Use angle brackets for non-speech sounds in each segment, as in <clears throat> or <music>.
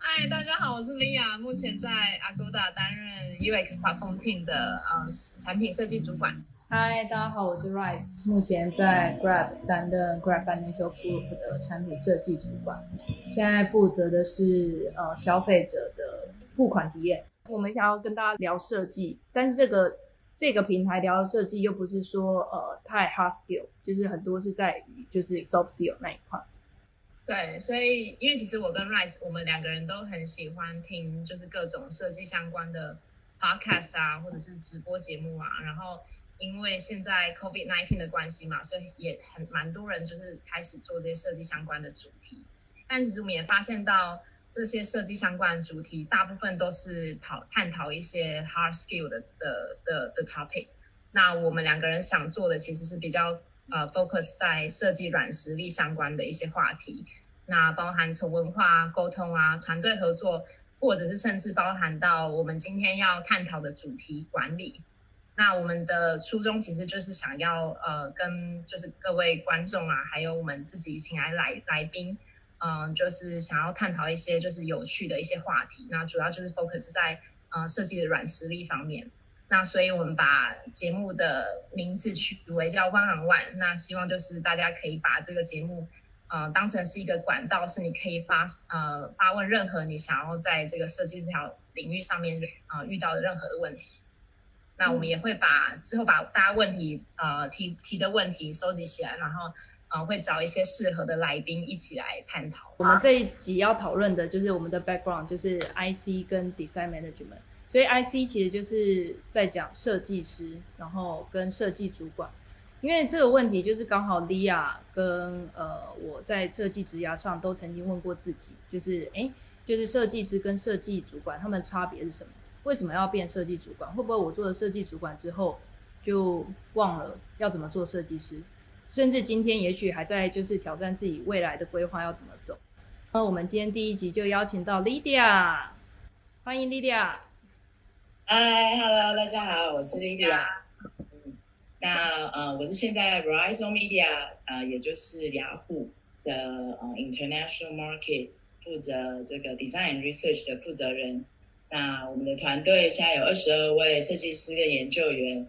嗨，大家好，我是 Lia，目前在 Agoda 担任 UX Platform Team 的呃产品设计主管。嗨，大家好，我是 Rice，目前在 Grab 担任 Grab Financial Group 的产品设计主管，现在负责的是呃消费者的付款体验。我们想要跟大家聊设计，但是这个这个平台聊的设计又不是说呃太 hard skill，就是很多是在于就是 soft skill 那一块。对，所以因为其实我跟 Rice 我们两个人都很喜欢听就是各种设计相关的 podcast 啊，或者是直播节目啊。然后因为现在 COVID nineteen 的关系嘛，所以也很蛮多人就是开始做这些设计相关的主题。但其实我们也发现到这些设计相关的主题，大部分都是讨探讨一些 hard skill 的的的的 topic。那我们两个人想做的其实是比较。呃，focus 在设计软实力相关的一些话题，那包含从文化沟通啊、团队合作，或者是甚至包含到我们今天要探讨的主题管理。那我们的初衷其实就是想要呃，跟就是各位观众啊，还有我们自己请来来来宾，嗯，就是想要探讨一些就是有趣的一些话题。那主要就是 focus 在呃设计的软实力方面。那所以，我们把节目的名字取为叫 One on One。那希望就是大家可以把这个节目，呃，当成是一个管道，是你可以发呃发问任何你想要在这个设计这条领域上面啊遇到的任何的问题。那我们也会把之后把大家问题呃提提的问题收集起来，然后呃会找一些适合的来宾一起来探讨。我们这一集要讨论的就是我们的 background，就是 IC 跟 design management。所以 IC 其实就是在讲设计师，然后跟设计主管，因为这个问题就是刚好莉亚跟呃我在设计职涯上都曾经问过自己，就是哎，就是设计师跟设计主管他们差别是什么？为什么要变设计主管？会不会我做了设计主管之后就忘了要怎么做设计师？甚至今天也许还在就是挑战自己未来的规划要怎么走？那我们今天第一集就邀请到 Lydia，欢迎 Lydia。嗨，Hello，大家好，我是 Lydia。嗯，那呃，我是现在 Verizon Media，呃，也就是雅虎的呃 International Market 负责这个 Design Research 的负责人。那我们的团队现在有二十二位设计师跟研究员，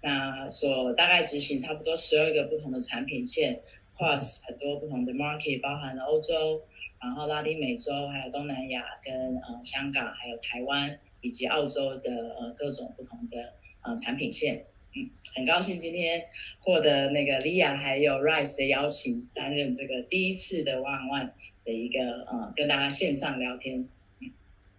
那所大概执行差不多十二个不同的产品线，cross 很多不同的 market，包含了欧洲，然后拉丁美洲，还有东南亚跟呃香港，还有台湾。以及澳洲的呃各种不同的呃产品线，嗯，很高兴今天获得那个 Lia 还有 Rice 的邀请，担任这个第一次的 One One 的一个呃跟大家线上聊天。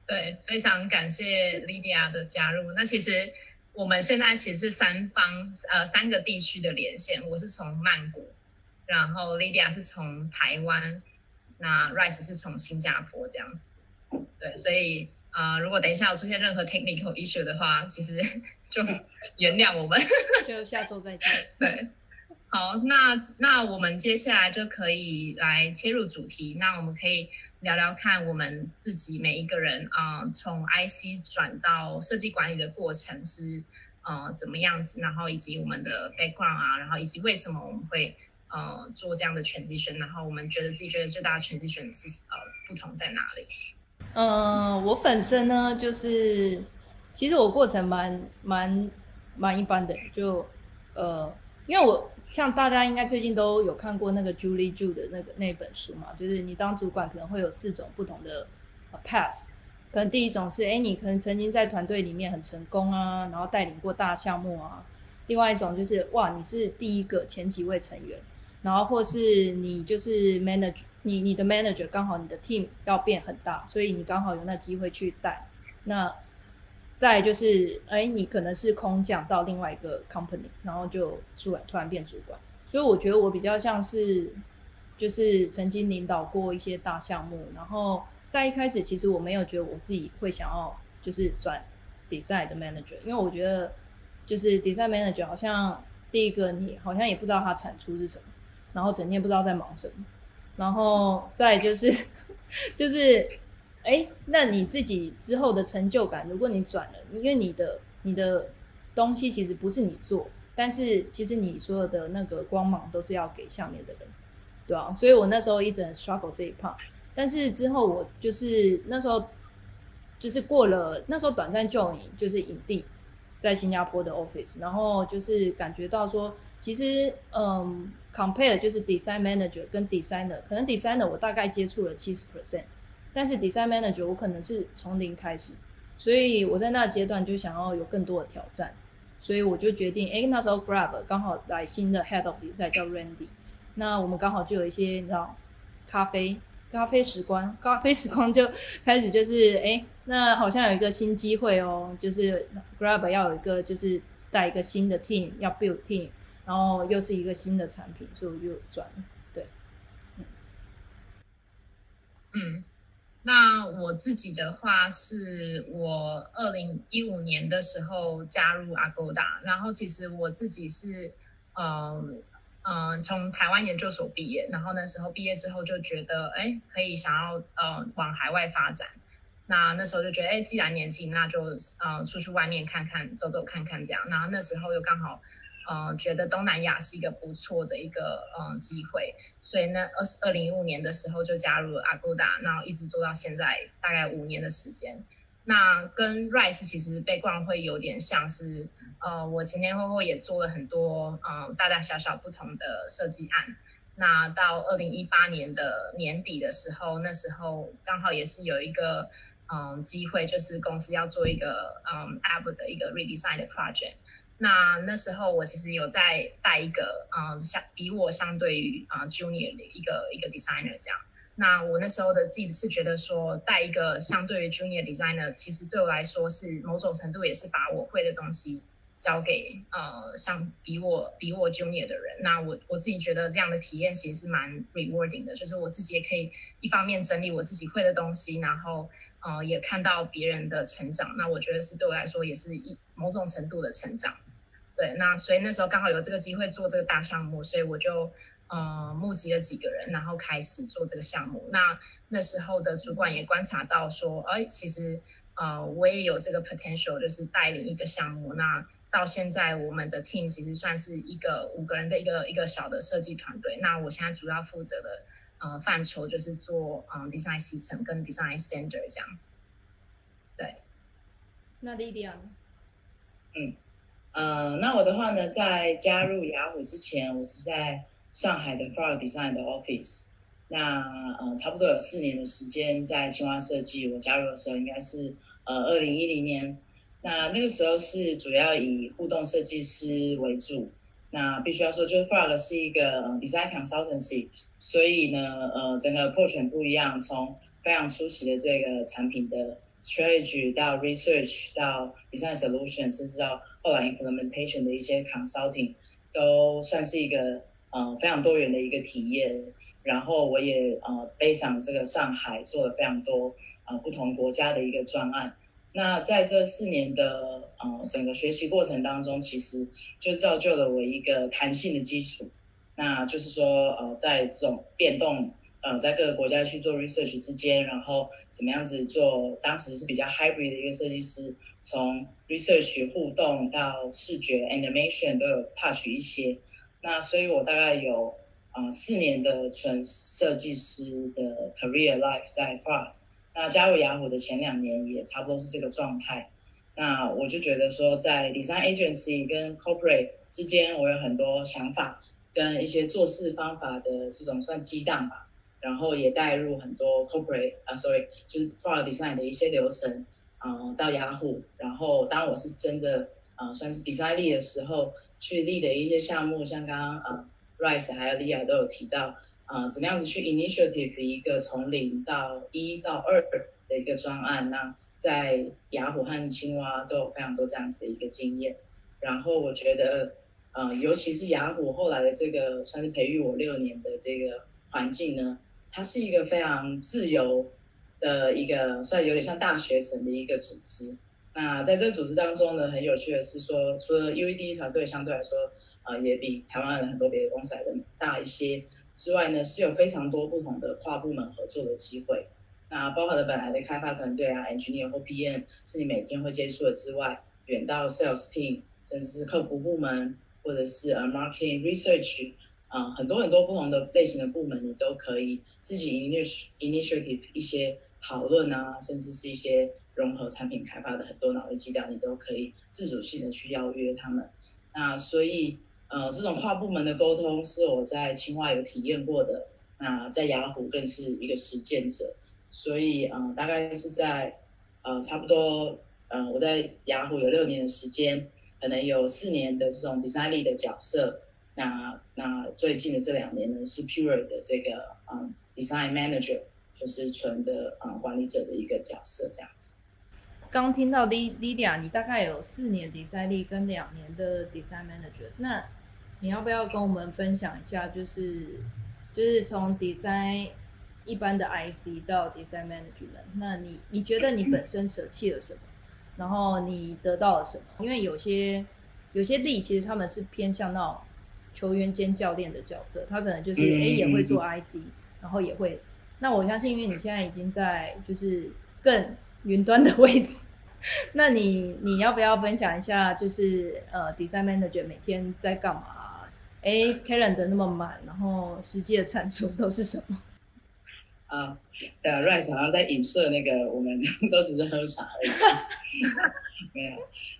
对，非常感谢 Lydia 的加入。那其实我们现在其实是三方呃三个地区的连线，我是从曼谷，然后 Lydia 是从台湾，那 Rice 是从新加坡这样子。对，所以。啊，如果等一下有出现任何 technical issue 的话，其实 <laughs> 就 <laughs> 原谅我们，就下周再见。对，好，那那我们接下来就可以来切入主题。那我们可以聊聊看我们自己每一个人啊，从 IC 转到设计管理的过程是呃怎么样子，然后以及我们的 background 啊，然后以及为什么我们会呃做这样的全职选，然后我们觉得自己觉得最大的全职选是呃不同在哪里？嗯，我本身呢，就是其实我过程蛮蛮蛮一般的，就呃，因为我像大家应该最近都有看过那个 Julie Ju 的那个那本书嘛，就是你当主管可能会有四种不同的 path，可能第一种是哎，你可能曾经在团队里面很成功啊，然后带领过大项目啊，另外一种就是哇，你是第一个前几位成员。然后或是你就是 manager，你你的 manager 刚好你的 team 要变很大，所以你刚好有那机会去带。那再就是，哎，你可能是空降到另外一个 company，然后就突然突然变主管。所以我觉得我比较像是，就是曾经领导过一些大项目，然后在一开始其实我没有觉得我自己会想要就是转 design 的 manager，因为我觉得就是 design manager 好像第一个你好像也不知道它产出是什么。然后整天不知道在忙什么，然后再就是，<laughs> 就是，哎，那你自己之后的成就感，如果你转了，因为你的你的东西其实不是你做，但是其实你所有的那个光芒都是要给下面的人，对啊，所以我那时候一直很 struggle 这一 part。但是之后我就是那时候就是过了那时候短暂 join 就是影帝在新加坡的 office，然后就是感觉到说，其实嗯，compare 就是 design manager 跟 designer，可能 designer 我大概接触了七十 percent，但是 design manager 我可能是从零开始，所以我在那阶段就想要有更多的挑战，所以我就决定，哎，那时候 Grab 刚好来新的 head of design 叫 Randy，那我们刚好就有一些你知道咖啡。咖啡时光，<laughs> 咖啡时光就开始就是哎，那好像有一个新机会哦，就是 Grab 要有一个就是带一个新的 team，要 build team，然后又是一个新的产品，所以我就转对，嗯，那我自己的话是我二零一五年的时候加入 Agoda，然后其实我自己是嗯。嗯，从台湾研究所毕业，然后那时候毕业之后就觉得，哎，可以想要呃往海外发展。那那时候就觉得，哎，既然年轻，那就呃出去外面看看，走走看看这样。然后那时候又刚好，嗯，觉得东南亚是一个不错的一个嗯机会，所以那二二零一五年的时候就加入了 Agoda，然后一直做到现在大概五年的时间。那跟 Rise 其实背光会有点像是。呃，我前前后后也做了很多，嗯，大大小小不同的设计案。那到二零一八年的年底的时候，那时候刚好也是有一个，嗯，机会，就是公司要做一个，嗯，app 的一个 redesign 的 project。那那时候我其实有在带一个，嗯，相比我相对于啊 junior 的一个一个 designer 这样。那我那时候的自己是觉得说，带一个相对于 junior designer，其实对我来说是某种程度也是把我会的东西。交给呃像比我比我 junior 的人，那我我自己觉得这样的体验其实是蛮 rewarding 的，就是我自己也可以一方面整理我自己会的东西，然后呃也看到别人的成长，那我觉得是对我来说也是一某种程度的成长。对，那所以那时候刚好有这个机会做这个大项目，所以我就呃募集了几个人，然后开始做这个项目。那那时候的主管也观察到说，哎，其实呃我也有这个 potential，就是带领一个项目。那到现在，我们的 team 其实算是一个五个人的一个一个小的设计团队。那我现在主要负责的呃范畴就是做嗯 design system 跟 design standard 这样。对。那 Lydia？嗯，呃，那我的话呢，在加入雅虎之前，我是在上海的 Frog Design 的 office。那呃，差不多有四年的时间在青蛙设计。我加入的时候应该是呃二零一零年。那那个时候是主要以互动设计师为主，那必须要说，就是 Frog 是一个 design consultancy，所以呢，呃，整个 approach 不一样，从非常初期的这个产品的 strategy 到 research 到 design solution，甚至到后来 implementation 的一些 consulting，都算是一个呃非常多元的一个体验。然后我也呃背上这个上海做了非常多呃不同国家的一个专案。那在这四年的呃整个学习过程当中，其实就造就了我一个弹性的基础。那就是说，呃，在这种变动，呃，在各个国家去做 research 之间，然后怎么样子做，当时是比较 hybrid 的一个设计师，从 research 互动到视觉 animation 都有 touch 一些。那所以我大概有啊四年的纯设计师的 career life 在 Far。那加入雅虎的前两年也差不多是这个状态，那我就觉得说，在 design agency 跟 corporate 之间，我有很多想法跟一些做事方法的这种算激荡吧，然后也带入很多 corporate 啊，sorry，就是 for design 的一些流程啊，到雅虎，然后当我是真的呃，算是 design 力的时候，去立的一些项目，像刚刚呃 Rice 还有 Lia 都有提到。啊，怎么样子去 initiative 一个从零到一到二的一个专案？那在雅虎和青蛙都有非常多这样子的一个经验。然后我觉得，呃，尤其是雅虎后来的这个算是培育我六年的这个环境呢，它是一个非常自由的一个，算有点像大学城的一个组织。那在这个组织当中呢，很有趣的是说，除了 UED 团队相对来说，啊，也比台湾的很多别的公司来的大一些。之外呢，是有非常多不同的跨部门合作的机会。那包括了本来的开发团队啊，engineer 或 PM 是你每天会接触的之外，远到 sales team，甚至是客服部门，或者是呃 marketing research，啊，很多很多不同的类型的部门，你都可以自己 initiative 一些讨论啊，甚至是一些融合产品开发的很多脑力激荡，你都可以自主性的去邀约他们。那所以，呃，这种跨部门的沟通是我在清华有体验过的，那在雅虎更是一个实践者。所以，呃，大概是在，呃，差不多，呃，我在雅虎有六年的时间，可能有四年的这种 design 力的角色。那那最近的这两年呢，是 Pure 的这个嗯 design manager，就是纯的嗯管理者的一个角色这样子。刚听到 Lidia，你大概有四年 design 力跟两年的 design manager，那你要不要跟我们分享一下，就是就是从 design 一般的 IC 到 design management，那你你觉得你本身舍弃了什么？然后你得到了什么？因为有些有些力其实他们是偏向那种。球员兼教练的角色，他可能就是哎也会做 IC，然后也会。那我相信，因为你现在已经在就是更云端的位置，那你你要不要分享一下，就是呃，design manager 每天在干嘛？哎，Karen 的那么满，然后实际的产出都是什么？<laughs> 啊，对啊，Rice 好像在影射那个，我们 <laughs> 都只是喝茶而已。<laughs> 没有，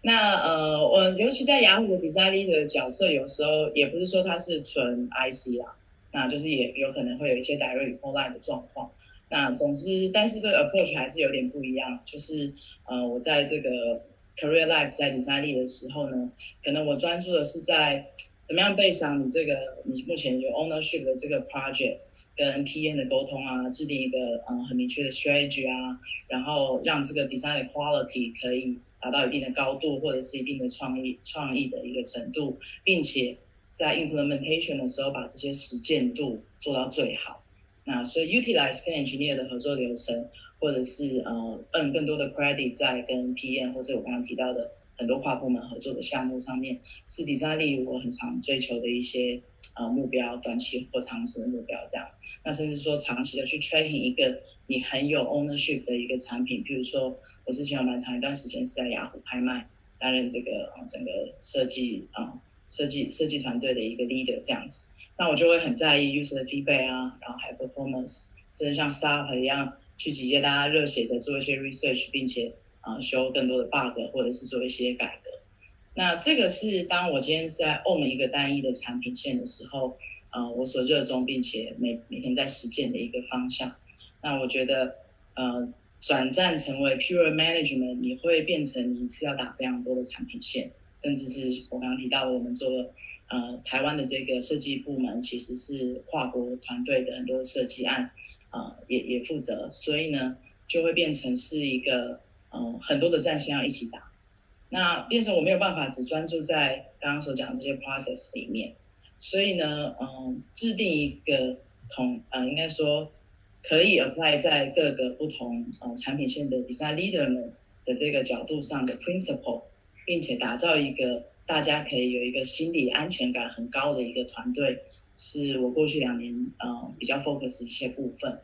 那呃，我尤其在雅虎的 designer 的角色，有时候也不是说他是纯 IC 啦，那就是也有可能会有一些 direct line 的状况。那总之，但是这个 approach 还是有点不一样，就是呃，我在这个 career life 在 design 的时候呢，可能我专注的是在怎么样背上你这个你目前有 ownership 的这个 project。跟 PM 的沟通啊，制定一个嗯很明确的 strategy 啊，然后让这个 design 的 quality 可以达到一定的高度，或者是一定的创意创意的一个程度，并且在 implementation 的时候把这些实践度做到最好。那所以 utilize 跟 engineer 的合作流程，或者是呃嗯更多的 credit 在跟 PM 或者我刚刚提到的很多跨部门合作的项目上面，是 design 力我很常追求的一些。呃，目标短期或长期的目标这样，那甚至说长期的去 tracking 一个你很有 ownership 的一个产品，比如说我之前有蛮长一段时间是在雅虎拍卖担任这个啊整个设计啊设计设计团队的一个 leader 这样子，那我就会很在意 user feedback 啊，然后还有 performance，甚至像 staff 一样去集结大家热血的做一些 research，并且啊修更多的 bug 或者是做一些改革。那这个是当我今天在 own 一个单一的产品线的时候，呃，我所热衷并且每每天在实践的一个方向。那我觉得，呃，转战成为 pure management，你会变成你是要打非常多的产品线，甚至是我刚刚提到我们做呃台湾的这个设计部门其实是跨国团队的很多设计案，呃，也也负责，所以呢，就会变成是一个嗯很多的战线要一起打。那变成我没有办法只专注在刚刚所讲的这些 process 里面，所以呢，嗯，制定一个同呃，应该说可以 apply 在各个不同呃产品线的 design leader 们的这个角度上的 principle，并且打造一个大家可以有一个心理安全感很高的一个团队，是我过去两年呃比较 focus 一些部分。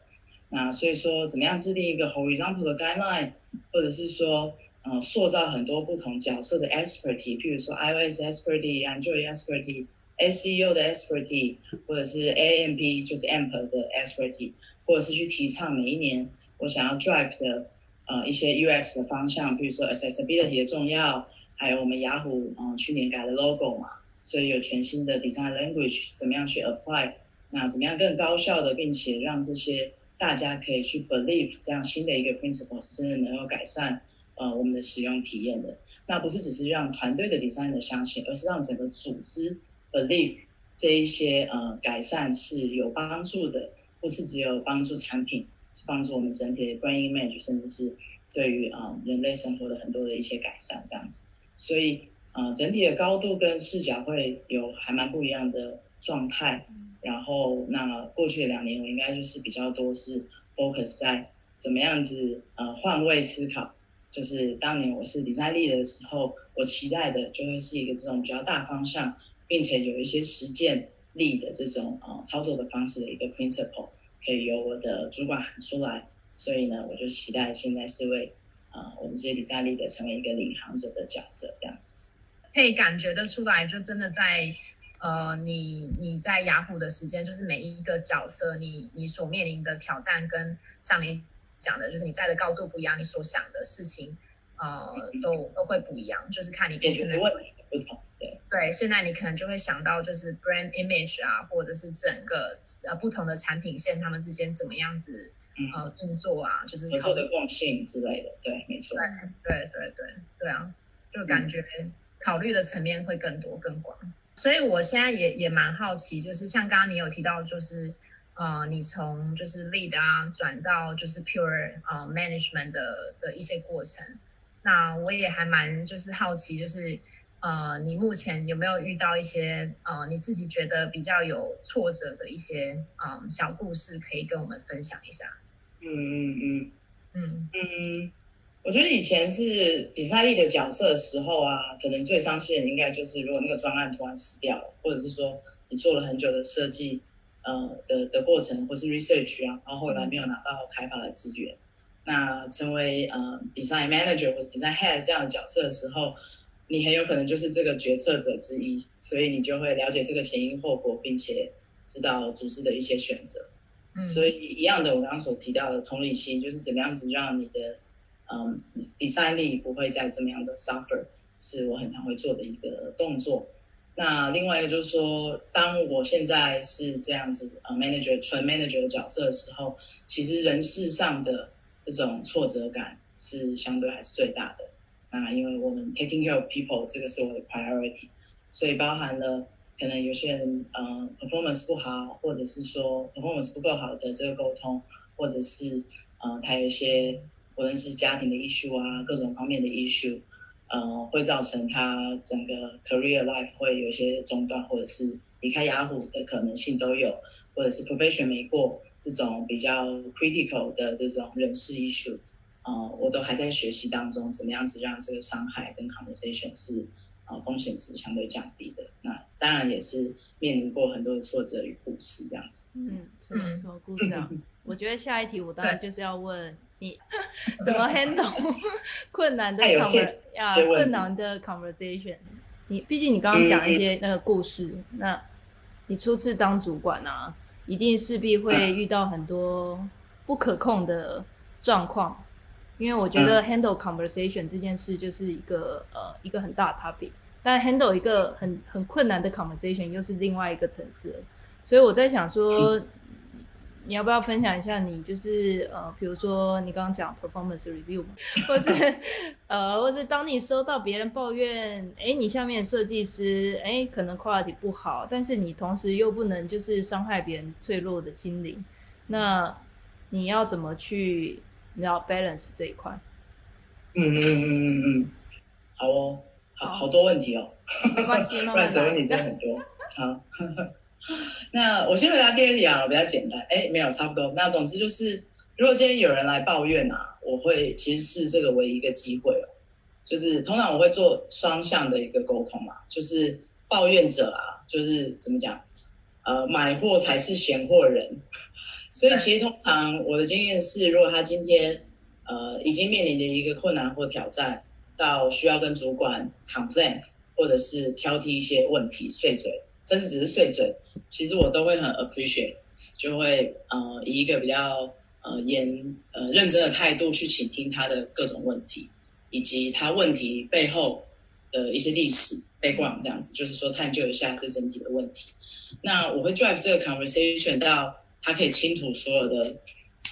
那所以说，怎么样制定一个 horizontal 的 guideline，或者是说。呃，塑造很多不同角色的 expertise，譬如说 iOS expertise、Android expertise、SEO 的 expertise，或者是 AMP 就是 AMP 的 expertise，或者是去提倡每一年我想要 drive 的呃一些 UX 的方向，比如说 accessibility 的重要，还有我们雅虎嗯去年改了 logo 嘛，所以有全新的 design language，怎么样去 apply，那怎么样更高效的，并且让这些大家可以去 believe 这样新的一个 principle 是真的能够改善。呃，我们的使用体验的，那不是只是让团队的 designer 相信，而是让整个组织 believe 这一些呃改善是有帮助的，不是只有帮助产品，是帮助我们整体的 brand image，甚至是对于啊人类生活的很多的一些改善这样子。所以啊，整体的高度跟视角会有还蛮不一样的状态。然后那过去的两年，我应该就是比较多是 focus 在怎么样子呃换位思考。就是当年我是 design lead 的时候，我期待的就会是一个这种比较大方向，并且有一些实践力的这种呃操作的方式的一个 principle，可以由我的主管喊出来。所以呢，我就期待现在是为啊我们这些 design lead 成为一个领航者的角色，这样子。可以感觉得出来，就真的在呃，你你在雅虎的时间，就是每一个角色，你你所面临的挑战跟像你讲的，就是你在的高度不一样，你所想的事情，呃，都都会不一样，就是看你可能不同。对对，现在你可能就会想到就是 brand image 啊，或者是整个呃不同的产品线，他们之间怎么样子呃运作啊，就是合作的共性之类的。对，没错。对对对对对啊，就感觉考虑的层面会更多更广。所以我现在也也蛮好奇，就是像刚刚你有提到，就是呃你从就是 lead 啊转到就是 pure 呃 management 的的一些过程，那我也还蛮就是好奇，就是。呃，你目前有没有遇到一些呃，你自己觉得比较有挫折的一些嗯小故事，可以跟我们分享一下？嗯嗯嗯嗯嗯，我觉得以前是比赛力的角色的时候啊，可能最伤心的应该就是如果那个专案突然死掉了，或者是说你做了很久的设计呃的的过程，或是 research 啊，然后后来没有拿到开发的资源，那成为呃 design manager 或者 design head 这样的角色的时候。你很有可能就是这个决策者之一，所以你就会了解这个前因后果，并且知道组织的一些选择。所以一样的，我刚刚所提到的同理心，就是怎么样子让你的嗯 design 力不会再这么样的 suffer，是我很常会做的一个动作。那另外一个就是说，当我现在是这样子呃 manager 纯 manager 的角色的时候，其实人事上的这种挫折感是相对还是最大的。那因为我们 taking care of people 这个是我的 priority，所以包含了可能有些人呃 performance 不好，或者是说 performance 不够好的这个沟通，或者是呃他有一些无论是家庭的 issue 啊，各种方面的 issue，呃会造成他整个 career life 会有一些中断，或者是离开雅虎的可能性都有，或者是 profession 没过这种比较 critical 的这种人事 issue。呃，我都还在学习当中，怎么样子让这个伤害跟 conversation 是呃风险是相对降低的。那当然也是面临过很多的挫折与故事这样子。嗯，什么什么故事啊？<laughs> 我觉得下一题我当然就是要问你 <laughs> 怎么 handle <laughs> 困难的 conver 啊困难的 conversation。你毕竟你刚刚讲一些那个故事，那你初次当主管啊，一定势必会遇到很多不可控的状况。因为我觉得 handle conversation 这件事就是一个呃一个很大的 topic，但 handle 一个很很困难的 conversation 又是另外一个层次，所以我在想说，你要不要分享一下你就是呃比如说你刚刚讲 performance review，<laughs> 或是呃或是当你收到别人抱怨，哎你下面设计师哎可能 quality 不好，但是你同时又不能就是伤害别人脆弱的心灵，那你要怎么去？你知道 balance 这一块，嗯嗯嗯嗯嗯，好哦，好好多问题哦，<laughs> 没关系，balance 问题真的很多。好，<laughs> 那我先回答第二题啊，比较简单。哎，没有，差不多。那总之就是，如果今天有人来抱怨啊，我会其实是这个为一个机会哦，就是通常我会做双向的一个沟通嘛，就是抱怨者啊，就是怎么讲，呃，买货才是闲货人。所以其实通常我的经验是，如果他今天呃已经面临的一个困难或挑战，到需要跟主管 complain 或者是挑剔一些问题碎嘴，甚至只是碎嘴，其实我都会很 appreciate，就会呃以一个比较呃严呃认真的态度去倾听他的各种问题，以及他问题背后的一些历史背景这样子，就是说探究一下这整体的问题。那我会 drive 这个 conversation 到。他可以倾吐所有的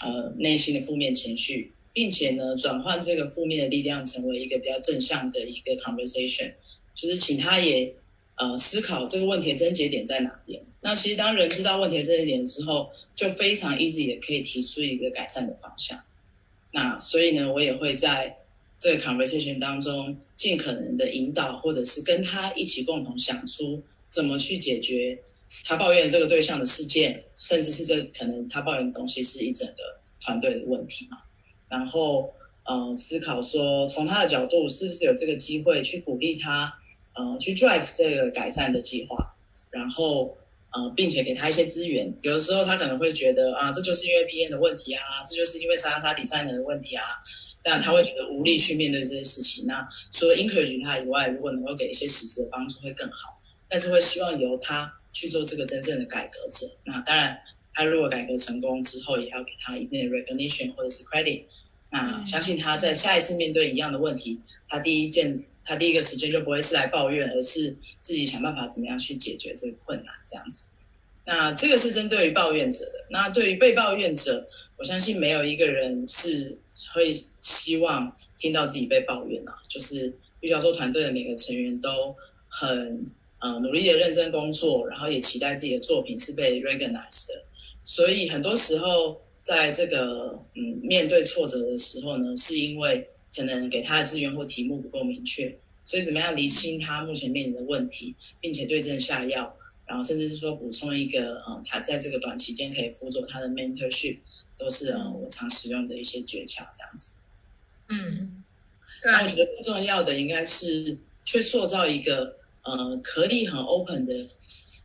呃内心的负面情绪，并且呢转换这个负面的力量成为一个比较正向的一个 conversation，就是请他也呃思考这个问题的症结点在哪边。那其实当人知道问题的症结点之后，就非常 easy 也可以提出一个改善的方向。那所以呢，我也会在这个 conversation 当中尽可能的引导，或者是跟他一起共同想出怎么去解决。他抱怨这个对象的事件，甚至是这可能他抱怨的东西是一整个团队的问题嘛？然后，呃，思考说从他的角度是不是有这个机会去鼓励他，呃，去 drive 这个改善的计划，然后，呃，并且给他一些资源。有的时候他可能会觉得啊，这就是因为 PM 的问题啊，这就是因为莎莎底赛人的问题啊，但他会觉得无力去面对这些事情。那除了 encourage 他以外，如果能够给一些实质的帮助会更好。但是会希望由他去做这个真正的改革者。那当然，他如果改革成功之后，也要给他一定的 recognition 或者是 credit。那相信他在下一次面对一样的问题，他第一件，他第一个时间就不会是来抱怨，而是自己想办法怎么样去解决这个困难，这样子。那这个是针对于抱怨者的。那对于被抱怨者，我相信没有一个人是会希望听到自己被抱怨啊。就是玉教授团队的每个成员都很呃努力的认真工作，然后也期待自己的作品是被 recognized 的。所以很多时候。在这个嗯面对挫折的时候呢，是因为可能给他的资源或题目不够明确，所以怎么样厘清他目前面临的问题，并且对症下药，然后甚至是说补充一个呃他在这个短期间可以辅佐他的 mentorship，都是呃我常使用的一些诀窍这样子。嗯，那我觉得更重要的应该是去塑造一个呃可以很 open 的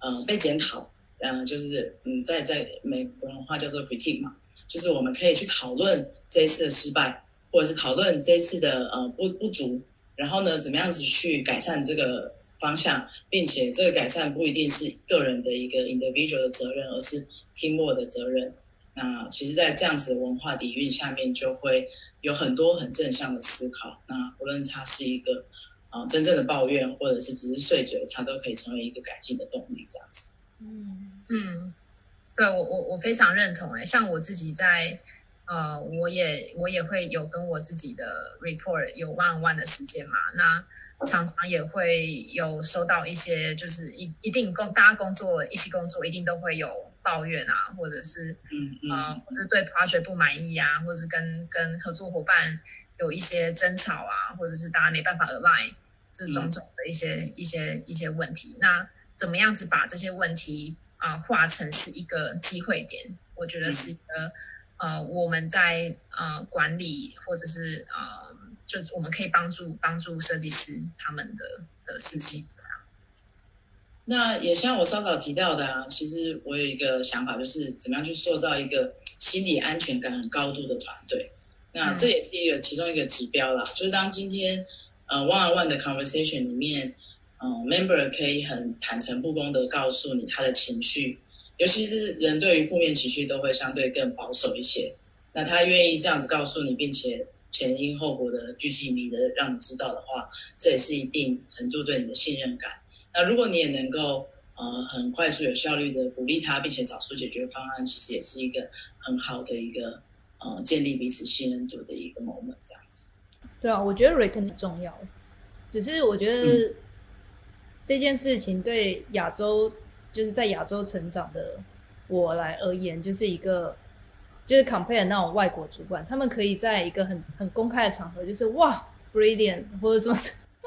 呃被检讨，嗯就是嗯在在美国文化叫做 critique 嘛。就是我们可以去讨论这一次的失败，或者是讨论这一次的呃不不足，然后呢，怎么样子去改善这个方向，并且这个改善不一定是个人的一个 individual 的责任，而是 teamwork 的责任。那其实，在这样子的文化底蕴下面，就会有很多很正向的思考。那不论它是一个啊真正的抱怨，或者是只是碎嘴，它都可以成为一个改进的动力。这样子，嗯嗯。对我我我非常认同哎，像我自己在呃，我也我也会有跟我自己的 report 有 one one 的时间嘛，那常常也会有收到一些，就是一一定工大家工作一起工作，一定都会有抱怨啊，或者是嗯啊，或者对 project 不满意啊，或者是跟跟合作伙伴有一些争吵啊，或者是大家没办法 align 这种种的一些一些一些问题，那怎么样子把这些问题？啊，化成是一个机会点，我觉得是一个呃，我们在呃管理或者是呃，就是我们可以帮助帮助设计师他们的的事情。那也像我稍早提到的啊，其实我有一个想法，就是怎么样去塑造一个心理安全感很高度的团队。那这也是一个其中一个指标啦，就是当今天呃 one on one 的 conversation 里面。嗯，member 可以很坦诚不公的告诉你他的情绪，尤其是人对于负面情绪都会相对更保守一些。那他愿意这样子告诉你，并且前因后果的具体你的让你知道的话，这也是一定程度对你的信任感。那如果你也能够呃很快速有效率的鼓励他，并且找出解决方案，其实也是一个很好的一个呃建立彼此信任度的一个 moment 这样子。对啊，我觉得 written 很重要，只是我觉得。这件事情对亚洲，就是在亚洲成长的我来而言，就是一个就是 compare 那种外国主管，他们可以在一个很很公开的场合，就是哇，brilliant 或者什么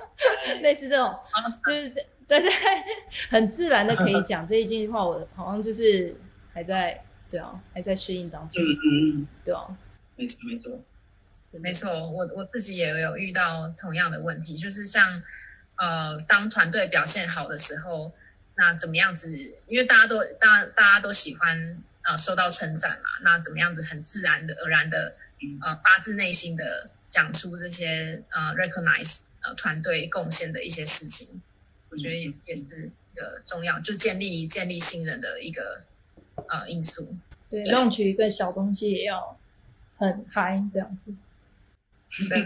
<laughs> 类似这种，就是这对对，<laughs> 很自然的可以讲这一句话。我好像就是还在对啊，还在适应当中，嗯嗯嗯，对啊，没错没错，没错，我我自己也有遇到同样的问题，就是像。呃，当团队表现好的时候，那怎么样子？因为大家都大大家都喜欢呃受到称赞嘛，那怎么样子很自然的、而然的呃发自内心的讲出这些呃 recognize 呃团队贡献的一些事情，我觉得也也是一个重要，就建立建立信任的一个呃因素。对，让取一个小东西也要很嗨这样子。<laughs> 对，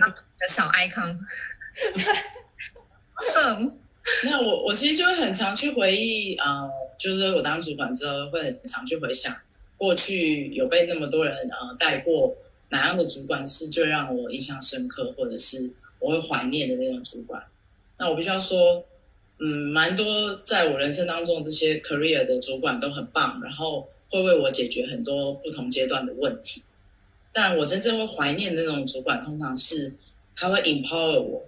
小 icon。<laughs> 那我我其实就会很常去回忆，呃，就是我当主管之后，会很常去回想过去有被那么多人呃带过哪样的主管是最让我印象深刻，或者是我会怀念的那种主管。那我必须要说，嗯，蛮多在我人生当中这些 career 的主管都很棒，然后会为我解决很多不同阶段的问题。但我真正会怀念的那种主管，通常是他会 empower 我。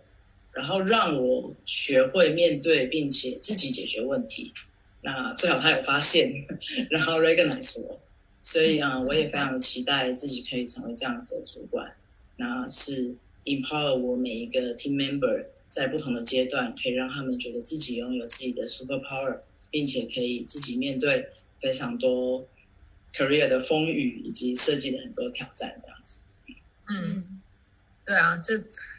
然后让我学会面对，并且自己解决问题。那最好他有发现，<laughs> 然后 recognize 我。所以啊，我也非常期待自己可以成为这样子的主管。那是 empower 我每一个 team member 在不同的阶段，可以让他们觉得自己拥有自己的 super power，并且可以自己面对非常多 career 的风雨以及设计的很多挑战，这样子。嗯。对啊，这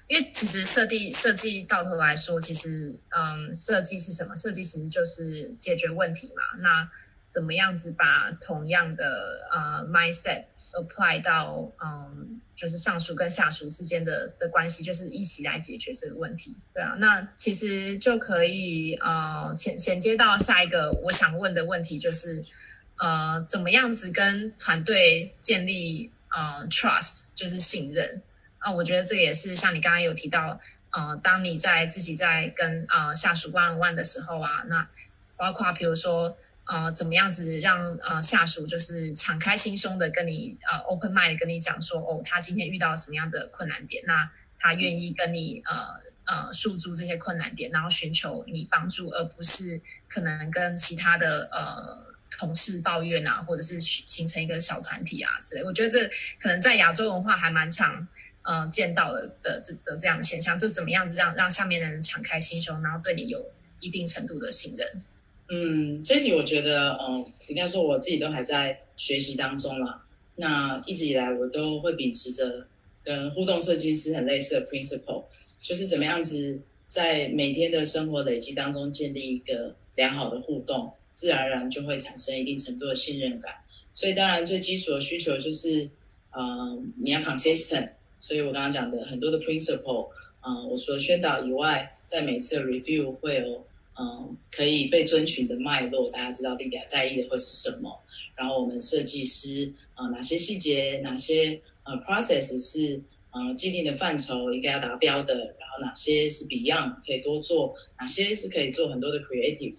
因为其实设计设计到头来说，其实嗯，设计是什么？设计其实就是解决问题嘛。那怎么样子把同样的呃 mindset apply 到嗯，就是上属跟下属之间的的关系，就是一起来解决这个问题。对啊，那其实就可以呃衔衔接到下一个我想问的问题，就是呃，怎么样子跟团队建立呃 trust，就是信任啊？我觉得这也是像你刚刚有提到，呃，当你在自己在跟呃下属 one on one 的时候啊，那包括比如说。呃，怎么样子让呃下属就是敞开心胸的跟你呃 open mind 跟你讲说，哦，他今天遇到什么样的困难点，那他愿意跟你呃呃诉诸这些困难点，然后寻求你帮助，而不是可能跟其他的呃同事抱怨啊，或者是形成一个小团体啊之类。我觉得这可能在亚洲文化还蛮常嗯见到的的这的这样的现象，就怎么样子让让上面的人敞开心胸，然后对你有一定程度的信任。嗯，这题我觉得，嗯，应该说我自己都还在学习当中啦。那一直以来，我都会秉持着跟互动设计师很类似的 principle，就是怎么样子在每天的生活累积当中建立一个良好的互动，自然而然就会产生一定程度的信任感。所以，当然最基础的需求就是，嗯，你要 consistent。所以我刚刚讲的很多的 principle，嗯，我除了宣导以外，在每次 review 会有。嗯，可以被遵循的脉络，大家知道 l 迪 d 在意的会是什么？然后我们设计师啊，哪些细节，哪些呃 process 是呃既定的范畴应该要达标的，然后哪些是 Beyond 可以多做，哪些是可以做很多的 creative。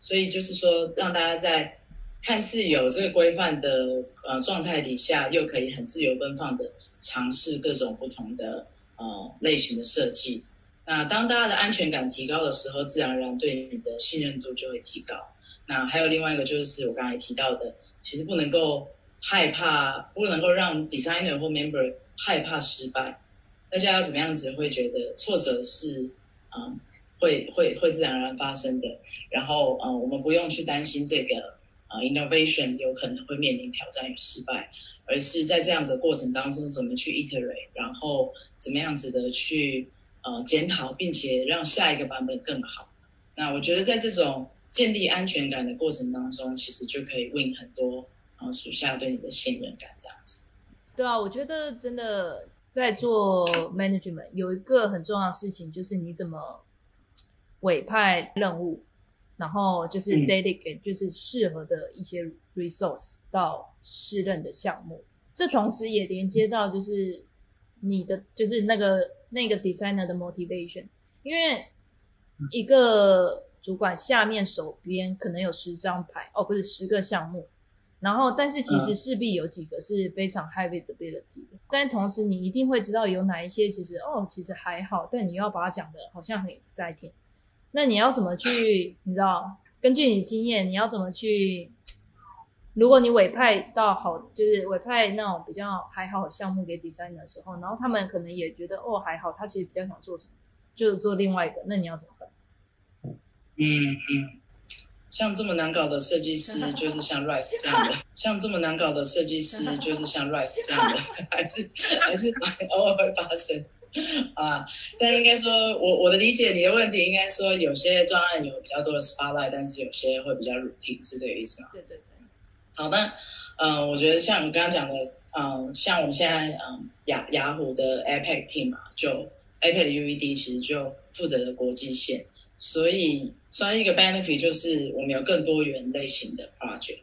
所以就是说，让大家在看似有这个规范的呃状态底下，又可以很自由奔放的尝试各种不同的呃类型的设计。那当大家的安全感提高的时候，自然而然对你的信任度就会提高。那还有另外一个就是我刚才提到的，其实不能够害怕，不能够让 designer 或 member 害怕失败。大家要怎么样子会觉得挫折是嗯会会会自然而然发生的。然后嗯我们不用去担心这个呃 innovation 有可能会面临挑战与失败，而是在这样子的过程当中怎么去 iterate，然后怎么样子的去。呃，检讨并且让下一个版本更好。那我觉得在这种建立安全感的过程当中，其实就可以 win 很多呃属下对你的信任感这样子。对啊，我觉得真的在做 management 有一个很重要的事情，就是你怎么委派任务，然后就是 dedicate 就是适合的一些 resource 到适任的项目。这同时也连接到就是你的就是那个。那个 designer 的 motivation，因为一个主管下面手边可能有十张牌哦，不是十个项目，然后但是其实势必有几个是非常 high visibility 的，但同时你一定会知道有哪一些其实哦其实还好，但你要把它讲的好像很 exciting，那你要怎么去你知道？根据你经验，你要怎么去？如果你委派到好，就是委派那种比较还好的项目给 designer 的时候，然后他们可能也觉得哦还好，他其实比较想做什么，就做另外一个，那你要怎么办？嗯嗯，像这么难搞的设计师，就是像 Rice 这样的，<laughs> 像这么难搞的设计师，就是像 Rice 这样的，还是还是偶尔会发生 <laughs> 啊。但应该说，我我的理解，你的问题应该说，有些专案有比较多的 spotlight，但是有些会比较 routine，是这个意思吗？对对。好的，嗯，我觉得像你刚刚讲的，嗯，像我们现在，嗯，雅雅虎的 iPad team 嘛，就 iPad UED 其实就负责的国际线，所以算一个 benefit 就是我们有更多元类型的 project。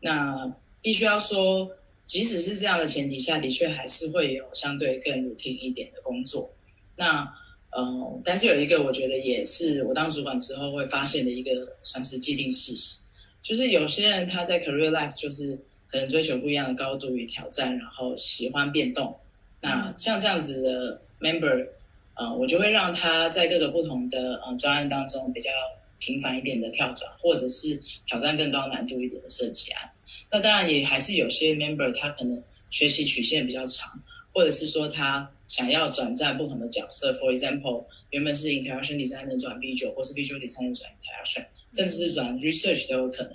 那必须要说，即使是这样的前提下，的确还是会有相对更 routine 一点的工作。那，呃，但是有一个我觉得也是我当主管之后会发现的一个算是既定事实。就是有些人他在 career life 就是可能追求不一样的高度与挑战，然后喜欢变动。那像这样子的 member，呃，我就会让他在各个不同的呃专案当中比较频繁一点的跳转，或者是挑战更高难度一点的设计案。那当然也还是有些 member 他可能学习曲线比较长，或者是说他想要转战不同的角色。For example，原本是 interaction designer 转 visual，或是 visual designer 转 interaction。甚至是转 research 都有可能。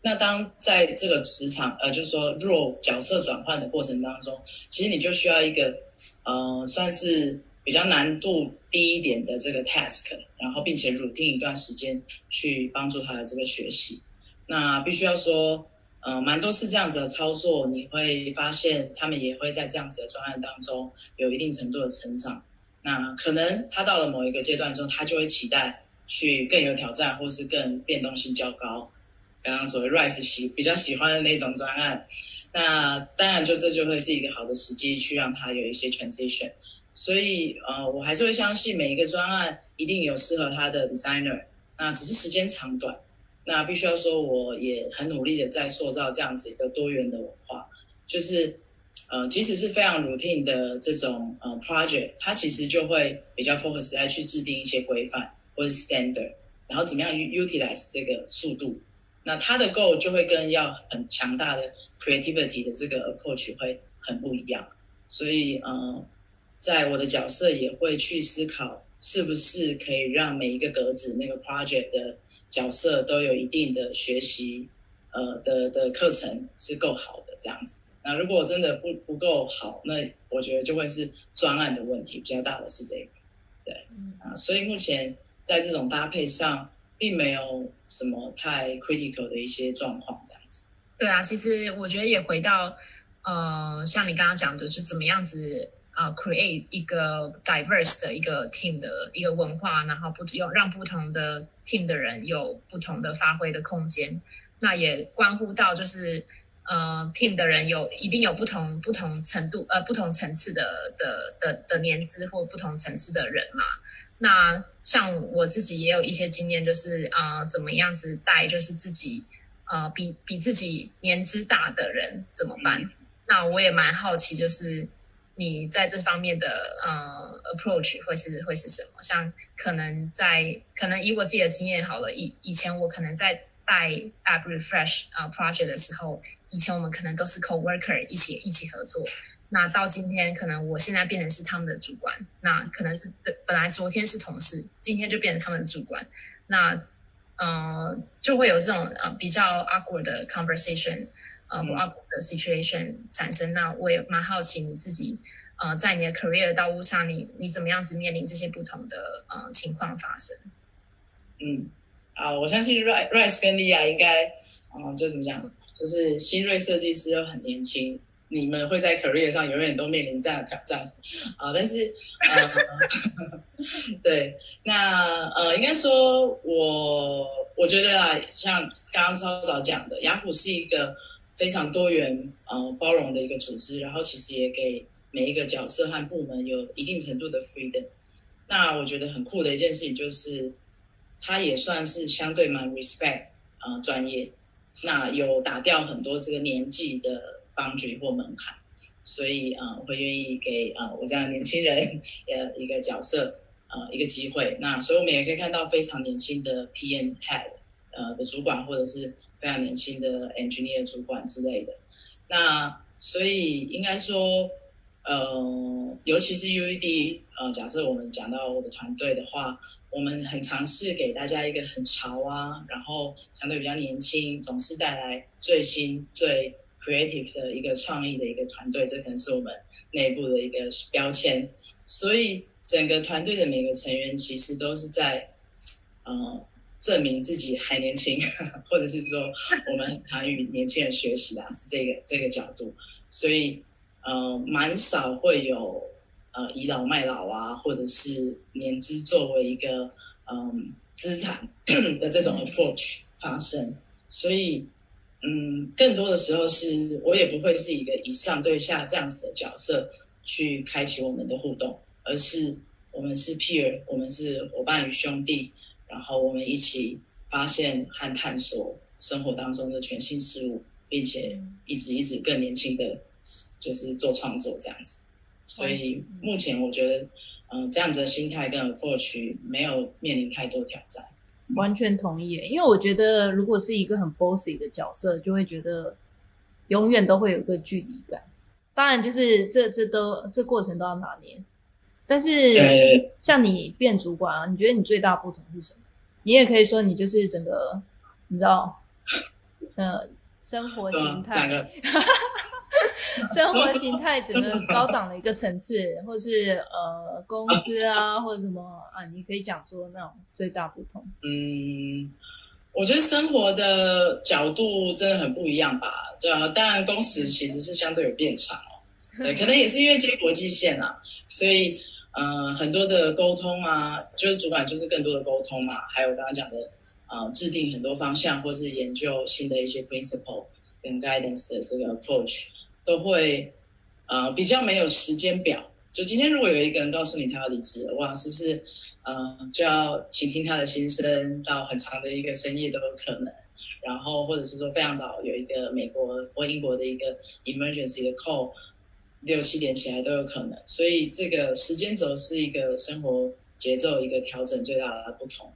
那当在这个职场，呃，就是说 role 角色转换的过程当中，其实你就需要一个，呃，算是比较难度低一点的这个 task，然后并且 routine 一段时间去帮助他的这个学习。那必须要说，呃，蛮多次这样子的操作，你会发现他们也会在这样子的专案当中有一定程度的成长。那可能他到了某一个阶段之后，他就会期待去更有挑战，或是更变动性较高。刚刚所谓 Rise 喜比较喜欢的那种专案，那当然就这就会是一个好的时机去让他有一些 transition。所以呃，我还是会相信每一个专案一定有适合他的 designer，那只是时间长短。那必须要说，我也很努力的在塑造这样子一个多元的文化，就是呃，即使是非常 routine 的这种呃 project，它其实就会比较 focus 在去制定一些规范或者 standard，然后怎么样 utilize 这个速度。那它的 goal 就会跟要很强大的 creativity 的这个 approach 会很不一样，所以呃，在我的角色也会去思考，是不是可以让每一个格子那个 project 的角色都有一定的学习呃的的课程是够好的这样子。那如果真的不不够好，那我觉得就会是专案的问题比较大的是这个，对，啊，所以目前在这种搭配上。并没有什么太 critical 的一些状况，这样子。对啊，其实我觉得也回到，呃，像你刚刚讲的，是怎么样子啊，create 一个 diverse 的一个 team 的一个文化，然后不用让不同的 team 的人有不同的发挥的空间。那也关乎到就是，呃，team 的人有一定有不同不同程度呃不同层次的的的的年资或不同层次的人嘛。那像我自己也有一些经验，就是啊，怎么样子带，就是自己呃比比自己年资大的人怎么办？那我也蛮好奇，就是你在这方面的呃 approach 会是会是什么？像可能在可能以我自己的经验好了，以以前我可能在带 app refresh 啊 project 的时候，以前我们可能都是 co worker 一起一起合作。那到今天，可能我现在变成是他们的主管，那可能是本本来昨天是同事，今天就变成他们的主管，那呃就会有这种呃比较 awkward 的 conversation，呃 awkward 的 situation 产生。那我也蛮好奇你自己呃在你的 career 道路上，你你怎么样子面临这些不同的呃情况发生？嗯，啊，我相信 Rice 跟莉亚应该，嗯，就怎么讲，就是新锐设计师又很年轻。你们会在 career 上永远都面临这样的挑战啊！但是，呃，<laughs> 对，那呃，应该说，我我觉得啊，像刚刚超早讲的，雅虎是一个非常多元、呃包容的一个组织，然后其实也给每一个角色和部门有一定程度的 freedom。那我觉得很酷的一件事情就是，它也算是相对蛮 respect 啊专业，那有打掉很多这个年纪的。帮助或门槛，所以啊，我会愿意给啊我这样年轻人呃一个角色呃一个机会。那所以我们也可以看到非常年轻的 PM head 呃的主管，或者是非常年轻的 engineer 主管之类的。那所以应该说，呃，尤其是 UED 呃，假设我们讲到我的团队的话，我们很尝试给大家一个很潮啊，然后相对比较年轻，总是带来最新最。creative 的一个创意的一个团队，这可能是我们内部的一个标签。所以整个团队的每个成员其实都是在，呃，证明自己还年轻，<laughs> 或者是说我们常与年轻人学习啊，是这个这个角度。所以呃，蛮少会有呃倚老卖老啊，或者是年资作为一个嗯资产 <clears throat> 的这种 approach 发生。所以。嗯，更多的时候是我也不会是一个以上对下这样子的角色去开启我们的互动，而是我们是 peer，我们是伙伴与兄弟，然后我们一起发现和探索生活当中的全新事物，并且一直一直更年轻的，就是做创作这样子。所以目前我觉得，嗯，这样子的心态跟 approach 没有面临太多挑战。完全同意，因为我觉得如果是一个很 bossy 的角色，就会觉得永远都会有一个距离感。当然，就是这这都这过程都要拿捏。但是像你变主管啊，你觉得你最大不同是什么？你也可以说你就是整个，你知道，呃，生活形态生活形态整个高档的一个层次，或是呃公司啊，或者什么啊，你可以讲说那种最大不同。嗯，我觉得生活的角度真的很不一样吧？对啊，当然工时其实是相对有变长哦，对，可能也是因为接国际线啊，所以呃很多的沟通啊，就是主管就是更多的沟通嘛，还有刚刚讲的呃制定很多方向，或是研究新的一些 principle 跟 guidance 的这个 approach，都会呃比较没有时间表。就今天如果有一个人告诉你他要离职了，哇，是不是呃就要倾听他的心声，到很长的一个深夜都有可能。然后或者是说非常早有一个美国或英国的一个 emergency 的 call，六七点起来都有可能。所以这个时间轴是一个生活节奏一个调整最大的不同。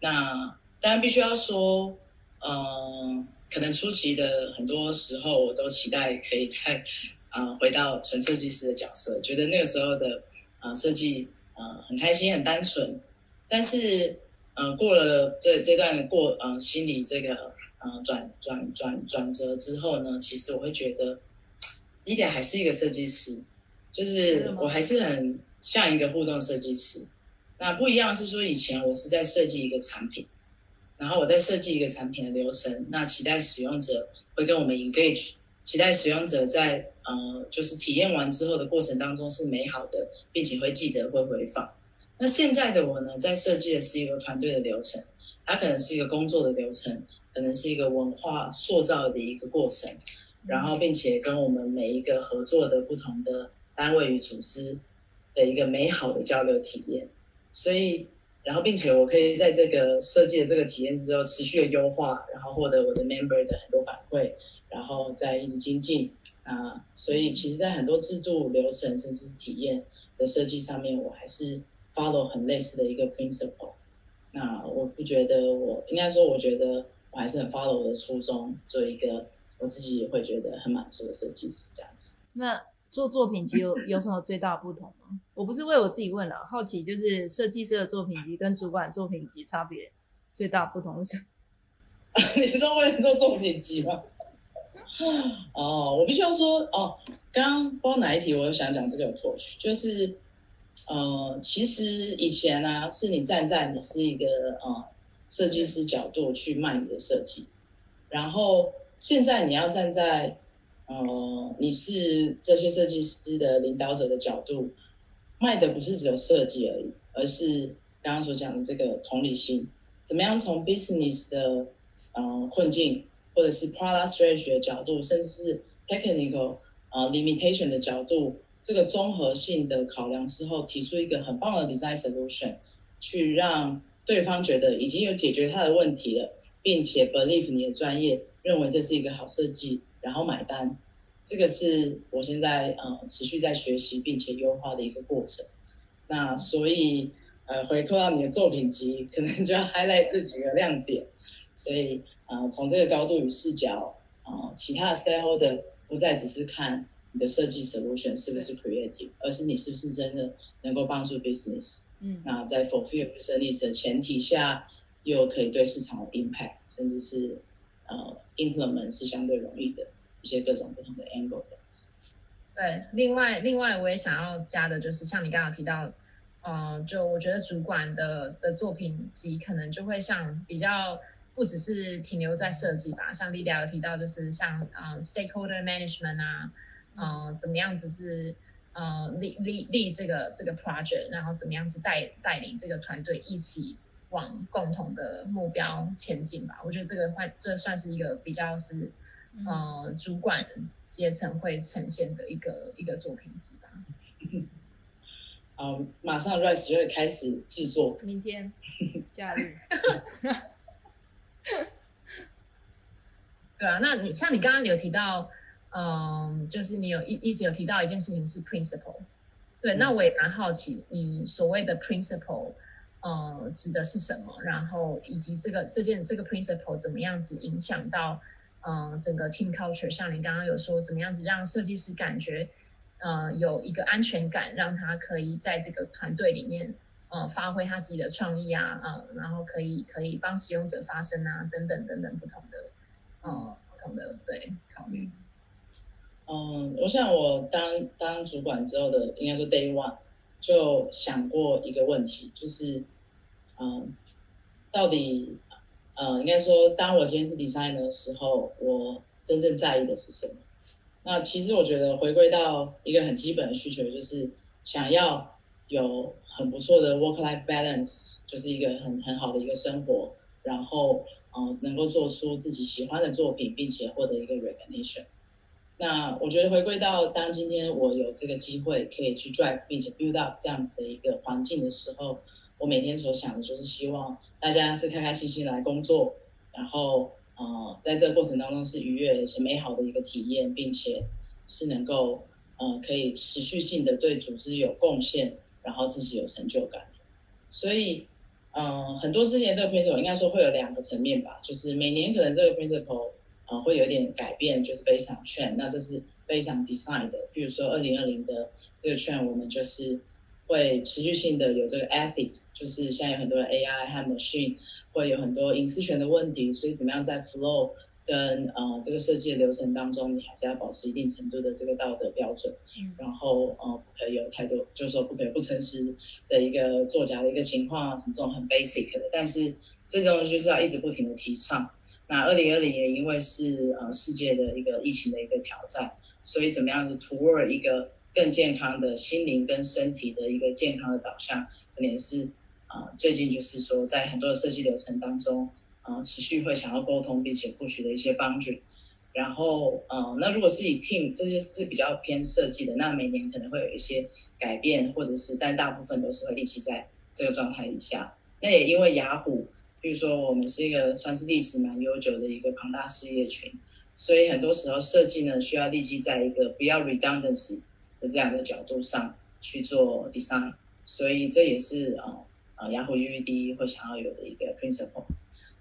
那当然必须要说，嗯、可能初期的很多时候我都期待可以再啊、回到纯设计师的角色，觉得那个时候的啊、设计啊、很开心很单纯，但是嗯、过了这这段过嗯、心理这个呃转转转转折之后呢，其实我会觉得 l y 还是一个设计师，就是我还是很像一个互动设计师。那不一样是说，以前我是在设计一个产品，然后我在设计一个产品的流程，那期待使用者会跟我们 engage，期待使用者在呃就是体验完之后的过程当中是美好的，并且会记得会回放。那现在的我呢，在设计的是一个团队的流程，它可能是一个工作的流程，可能是一个文化塑造的一个过程，然后并且跟我们每一个合作的不同的单位与组织的一个美好的交流体验。所以，然后并且我可以在这个设计的这个体验之后持续的优化，然后获得我的 member 的很多反馈，然后再一直精进啊。所以，其实，在很多制度、流程甚至是体验的设计上面，我还是 follow 很类似的一个 principle。那我不觉得我应该说，我觉得我还是很 follow 我的初衷，做一个我自己也会觉得很满足的设计师这样子。那做作品集有有什么最大的不同吗？我不是为我自己问了，好奇就是设计师的作品集跟主管作品集差别最大不同是？<laughs> 你说为了做作品集吗？哦，我必须要说哦，刚刚不知道哪一题，我有想讲这个 approach，就是呃，其实以前啊，是你站在你是一个呃设计师角度去卖你的设计，然后现在你要站在呃你是这些设计师的领导者的角度，卖的不是只有设计而已，而是刚刚所讲的这个同理心，怎么样从 business 的呃困境，或者是 product strategy 的角度，甚至是 technical 呃 limitation 的角度，这个综合性的考量之后，提出一个很棒的 design solution，去让对方觉得已经有解决他的问题了，并且 believe 你的专业，认为这是一个好设计，然后买单。这个是我现在呃持续在学习并且优化的一个过程。那所以呃回扣到你的作品集，可能就要 highlight 这几个亮点。所以呃从这个高度与视角，呃其他的 stakeholder 不再只是看你的设计 solution 是不是 creative，而是你是不是真的能够帮助 business。嗯，那在 fulfill needs 的前提下，又可以对市场有 impact，甚至是呃 implement 是相对容易的一些各种不同的 angle 这样子。对，另外另外我也想要加的就是像你刚刚提到，呃，就我觉得主管的的作品集可能就会像比较不只是停留在设计吧，像丽丽有提到就是像呃 stakeholder management 啊，呃怎么样子是呃立立立这个这个 project，然后怎么样子带带领这个团队一起往共同的目标前进吧。我觉得这个换这算是一个比较是嗯呃主管阶层会呈现的一个一个作品集吧。<laughs> 啊、马上 Rice 就会开始制作。明天 <laughs> 假日，<laughs> 对啊，那你像你刚刚有提到，嗯，就是你有一一直有提到一件事情是 principle，对，嗯那我也蛮好奇，你所谓的 principle，呃，指的是什么？然后以及这个这件这个 principle 怎么样子影响到，呃，整个 team culture？像你刚刚有说，怎么样子让设计师感觉，呃，有一个安全感，让他可以在这个团队里面。呃，发挥他自己的创意啊，呃，然后可以可以帮使用者发声啊，等等等等不同的嗯不同的对考虑。嗯，我想我当当主管之后的，应该说 day one 就想过一个问题，就是嗯，到底呃，应该说当我今天是 designer 的时候，我真正在意的是什么？那其实我觉得回归到一个很基本的需求，就是想要有很不错的 work life balance，就是一个很很好的一个生活，然后呃能够做出自己喜欢的作品，并且获得一个 recognition。那我觉得回归到当今天我有这个机会可以去 drive 并且 build up 这样子的一个环境的时候，我每天所想的就是希望大家是开开心心来工作，然后呃在这个过程当中是愉悦而且美好的一个体验，并且是能够呃可以持续性的对组织有贡献，然后自己有成就感。所以嗯很多之前这个 principle 应该说会有两个层面吧，就是每年可能这个 principle。啊，会有点改变，就是非常券，那这是非常 design 的。比如说二零二零的这个券，我们就是会持续性的有这个 ethic，就是现在有很多的 AI 和 machine 会有很多隐私权的问题，所以怎么样在 flow 跟呃这个设计的流程当中，你还是要保持一定程度的这个道德标准，然后呃不可以有太多，就是说不可以不诚实的一个作假的一个情况啊，什么这种很 basic 的，但是这种就是要一直不停的提倡。那二零二零年因为是呃世界的一个疫情的一个挑战，所以怎么样子 toward 一个更健康的心灵跟身体的一个健康的导向，可能是啊最近就是说在很多的设计流程当中啊持续会想要沟通并且获取的一些帮助。然后呃那如果是以 team 这些是比较偏设计的，那每年可能会有一些改变，或者是但大部分都是会立即在这个状态以下。那也因为雅虎。比如说，我们是一个算是历史蛮悠久的一个庞大事业群，所以很多时候设计呢需要立即在一个不要 redundancy 这样的角度上去做 design，所以这也是呃呃雅虎 UED 会想要有的一个 principle。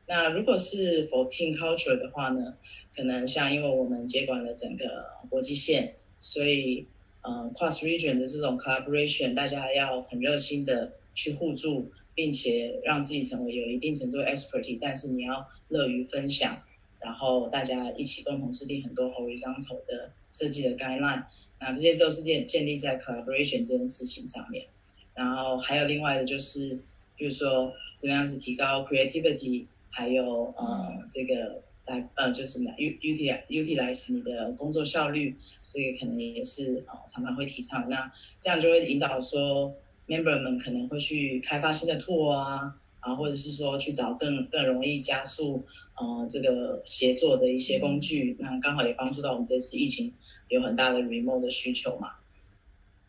那如果是 for team culture 的话呢，可能像因为我们接管了整个国际线，所以呃 cross region 的这种 collaboration，大家要很热心的去互助。并且让自己成为有一定程度的 expertise，但是你要乐于分享，然后大家一起共同制定很多 horizontal 的设计的 guideline，那这些都是建建立在 collaboration 这件事情上面。然后还有另外的就是，比如说怎么样子提高 creativity，还有呃这个来呃就是什么 u utilize utilize 你的工作效率，这个可能也是呃常常会提倡。那这样就会引导说。member 们可能会去开发新的 tool 啊，啊，或者是说去找更更容易加速呃这个协作的一些工具，那刚好也帮助到我们这次疫情有很大的 remote 的需求嘛。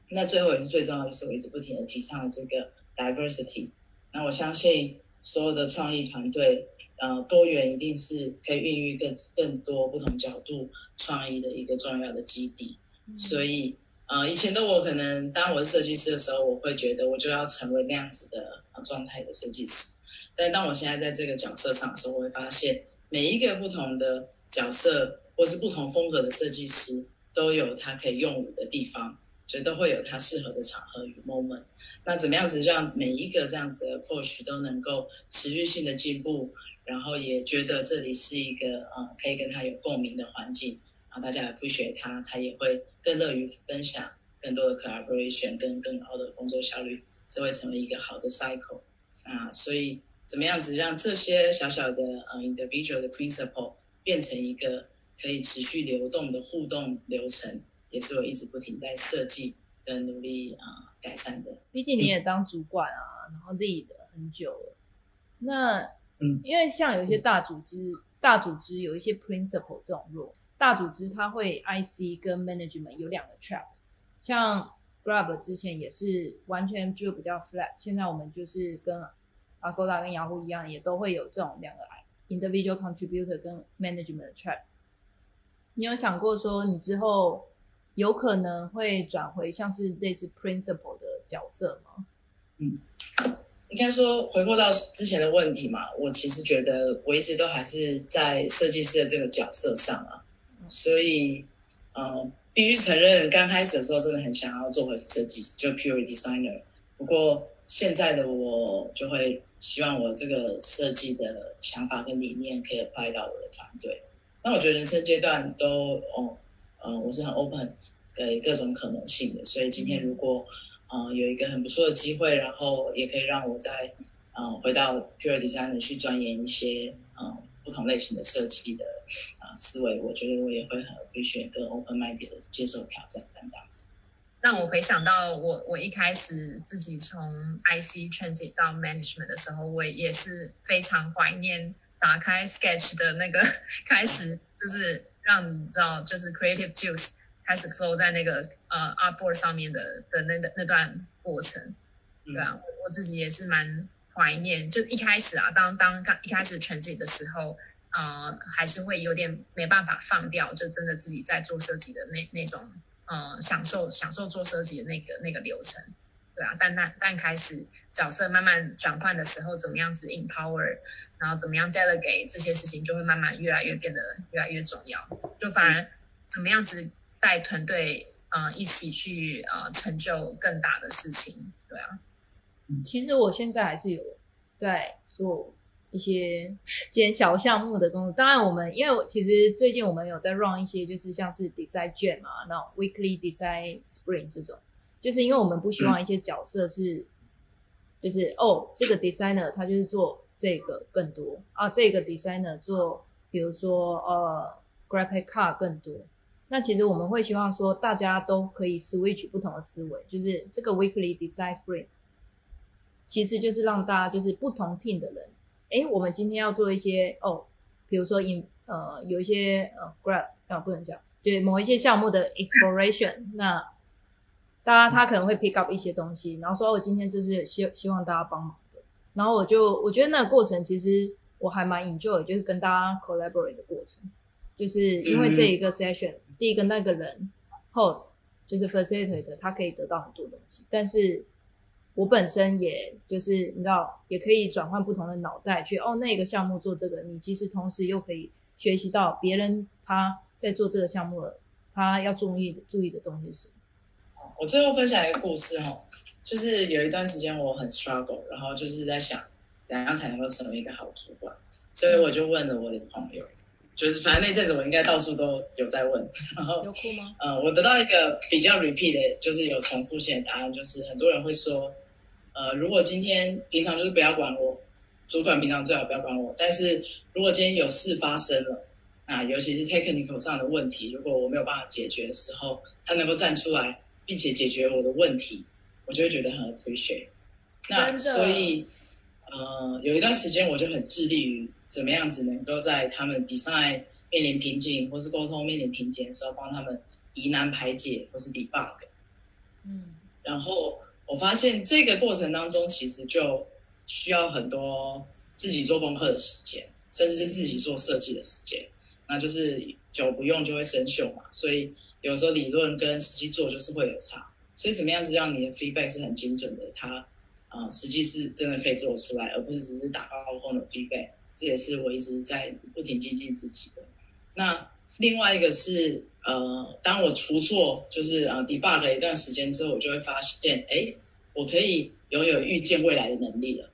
那最后也是最重要的是，我一直不停的提倡这个 diversity。那我相信所有的创意团队，呃，多元一定是可以孕育更更多不同角度创意的一个重要的基地，所以。呃，以前的我可能当我是设计师的时候，我会觉得我就要成为那样子的状态的设计师。但当我现在在这个角色上的时候，我会发现每一个不同的角色或是不同风格的设计师都有他可以用武的地方，所以都会有他适合的场合与 moment。那怎么样子让每一个这样子的 approach 都能够持续性的进步，然后也觉得这里是一个呃可以跟他有共鸣的环境。然后，大家来追随他，他也会更乐于分享更多的 collaboration，跟更高的工作效率，这会成为一个好的 cycle 啊。所以怎么样子让这些小小的呃 individual 的 principle 变成一个可以持续流动的互动流程，也是我一直不停在设计跟努力啊改善的。毕竟你也当主管啊，然后 lead 很久了，那嗯，因为像有一些大组织，大组织有一些 principle 这种 role。大组织它会 IC 跟 management 有两个 track，像 Grab 之前也是完全就比较 flat，现在我们就是跟阿勾达跟雅虎一样，也都会有这种两个 individual contributor 跟 management track。你有想过说你之后有可能会转回像是类似 principal 的角色吗？嗯，应该说回过到之前的问题嘛，我其实觉得我一直都还是在设计师的这个角色上啊。所以，嗯，必须承认，刚开始的时候真的很想要做个设计，就 pure designer。不过现在的我就会希望我这个设计的想法跟理念可以 apply 到我的团队。那我觉得人生阶段都哦，呃，我是很 open 给各种可能性的。所以今天如果呃有一个很不错的机会，然后也可以让我在呃回到 pure design 去钻研一些嗯不同类型的设计的啊思维，我觉得我也会很 appreciate 跟 open minded 的接受挑战，这样子。让我回想到我我一开始自己从 IC transit 到 management 的时候，我也是非常怀念打开 Sketch 的那个 <laughs> 开始，就是让你知道，就是 creative juice 开始 flow 在那个呃 artboard 上面的的那那段过程。对啊，我自己也是蛮怀念，就一开始啊，当当刚一开始 transit 的时候，呃，还是会有点没办法放掉，就真的自己在做设计的那那种。呃，享受享受做设计的那个那个流程，对啊，但但但开始角色慢慢转换的时候，怎么样子 empower，然后怎么样 delegate 这些事情，就会慢慢越来越变得越来越重要。就反而怎么样子带团队呃一起去呃成就更大的事情，对啊。其实我现在还是有在做。一些兼小项目的工作，当然我们因为其实最近我们有在 run 一些，就是像是 design jam 啊，那 weekly design spring 这种，就是因为我们不希望一些角色是，就是哦这个 designer 他就是做这个更多啊，这个 designer 做比如说呃 graphic card 更多，那其实我们会希望说大家都可以 switch 不同的思维，就是这个 weekly design spring，其实就是让大家就是不同 team 的人。哎，我们今天要做一些哦，比如说 in 呃有一些呃 grab 啊不能讲，对某一些项目的 exploration，<laughs> 那大家他可能会 pick up 一些东西，然后说我今天就是希希望大家帮忙，然后我就我觉得那个过程其实我还蛮 enjoy，就是跟大家 collaborate 的过程，就是因为这一个 session，第一个那个人 host 就是 facilitator，他可以得到很多东西，但是。我本身也就是你知道，也可以转换不同的脑袋去哦，那个项目做这个，你其实同时又可以学习到别人他在做这个项目，他要注意注意的东西是什么。我最后分享一个故事哈，就是有一段时间我很 struggle，然后就是在想怎样才能够成为一个好主管，所以我就问了我的朋友，就是反正那阵子我应该到处都有在问，然后有哭吗？嗯，我得到一个比较 repeat 的，就是有重复性的答案，就是很多人会说。呃，如果今天平常就是不要管我，主管平常最好不要管我。但是如果今天有事发生了，啊尤其是 technical 上的问题，如果我没有办法解决的时候，他能够站出来并且解决我的问题，我就会觉得很 appreciate。那所以，呃，有一段时间我就很致力于怎么样子能够在他们 design 面临瓶颈或是沟通面临瓶颈的时候，帮他们疑难排解或是 debug。嗯，然后。我发现这个过程当中，其实就需要很多自己做功课的时间，甚至是自己做设计的时间。那就是久不用就会生锈嘛，所以有时候理论跟实际做就是会有差。所以怎么样子让你的 feedback 是很精准的，它啊实际是真的可以做出来，而不是只是打高空的 feedback。这也是我一直在不停精进自己的。那另外一个是呃，当我出错就是啊 debug 了一段时间之后，我就会发现，哎。我可以拥有预见未来的能力了，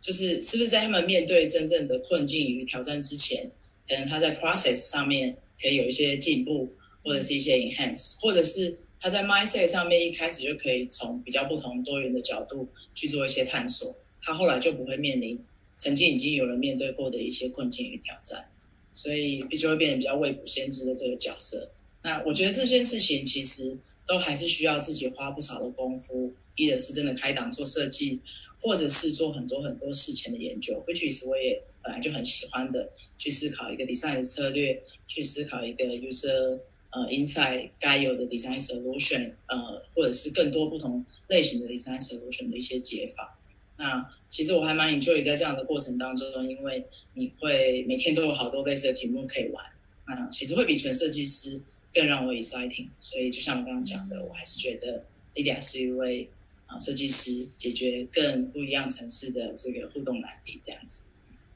就是是不是在他们面对真正的困境与挑战之前，可能他在 process 上面可以有一些进步，或者是一些 enhance，或者是他在 mindset 上面一开始就可以从比较不同多元的角度去做一些探索，他后来就不会面临曾经已经有人面对过的一些困境与挑战，所以必须会变得比较未卜先知的这个角色。那我觉得这件事情其实都还是需要自己花不少的功夫。一的是真的开档做设计，或者是做很多很多事前的研究。which is 我也本来就很喜欢的，去思考一个 design 的策略，去思考一个 user 呃，inside 该有的 design solution，呃，或者是更多不同类型的 design solution 的一些解法。那其实我还蛮 enjoy 在这样的过程当中，因为你会每天都有好多类似的题目可以玩。那其实会比纯设计师更让我 exciting。所以就像我刚刚讲的，我还是觉得 Lydia 是一位。啊，设计师解决更不一样层次的这个互动难题，这样子。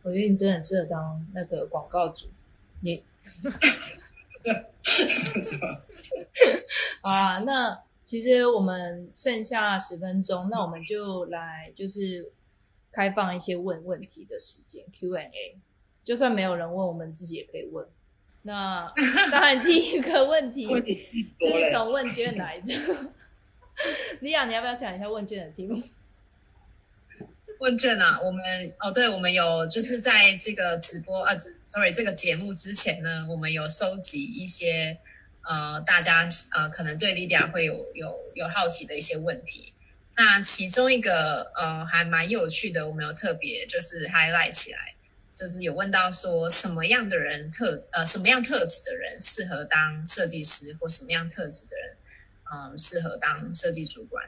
我觉得你真的很适合当那个广告主。你，<laughs> 啊，那其实我们剩下十分钟，那我们就来就是开放一些问问题的时间，Q&A。就算没有人问，我们自己也可以问。那当然第一个问题问题是从问卷来的。<laughs> 李雅，你要不要讲一下问卷的题目？问卷啊，我们哦，对，我们有就是在这个直播呃，sorry，这个节目之前呢，我们有收集一些呃大家呃可能对 Lydia 会有有有好奇的一些问题。那其中一个呃还蛮有趣的，我们有特别就是 highlight 起来，就是有问到说什么样的人特呃什么样特质的人适合当设计师，或什么样特质的人嗯、适合当设计主管。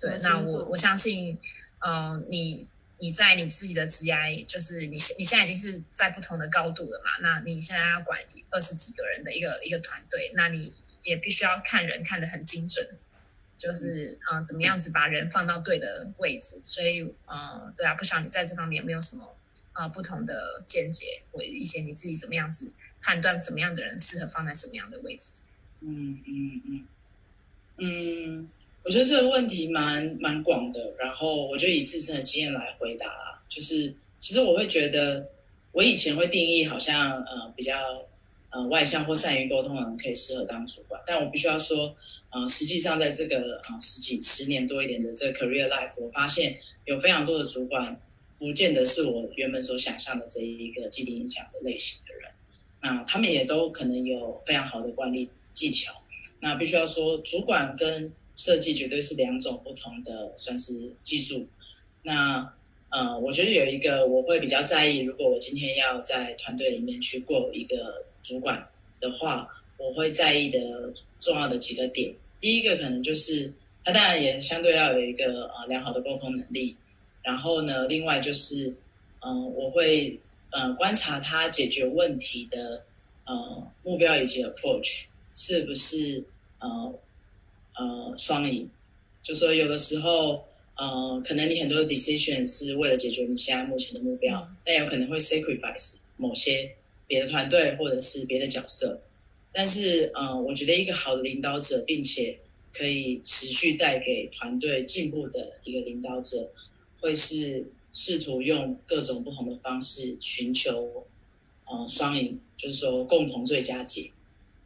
对，那我我相信，呃，你你在你自己的职涯，就是你现你现在已经是在不同的高度了嘛？那你现在要管二十几个人的一个一个团队，那你也必须要看人看得很精准，就是呃，怎么样子把人放到对的位置。所以呃，对啊，不晓得你在这方面有没有什么呃不同的见解，或一些你自己怎么样子判断什么样的人适合放在什么样的位置？嗯嗯嗯嗯，我觉得这个问题蛮蛮广的，然后我就以自身的经验来回答啦。就是其实我会觉得，我以前会定义好像呃比较呃外向或善于沟通的人可以适合当主管，但我必须要说，呃，实际上在这个呃十几十年多一点的这个 career life，我发现有非常多的主管，不见得是我原本所想象的这一个既定印象的类型的人。那他们也都可能有非常好的管理技巧。那必须要说，主管跟设计绝对是两种不同的，算是技术。那呃，我觉得有一个我会比较在意，如果我今天要在团队里面去过一个主管的话，我会在意的重要的几个点。第一个可能就是他当然也相对要有一个呃良好的沟通能力，然后呢，另外就是嗯、我会呃观察他解决问题的呃目标以及 approach 是不是呃呃双赢，就说有的时候呃可能你很多的 decision 是为了解决你现在目前的目标，但有可能会 sacrifice 某些别的团队或者是别的角色。但是，呃，我觉得一个好的领导者，并且可以持续带给团队进步的一个领导者，会是试图用各种不同的方式寻求，呃，双赢，就是说共同最佳解。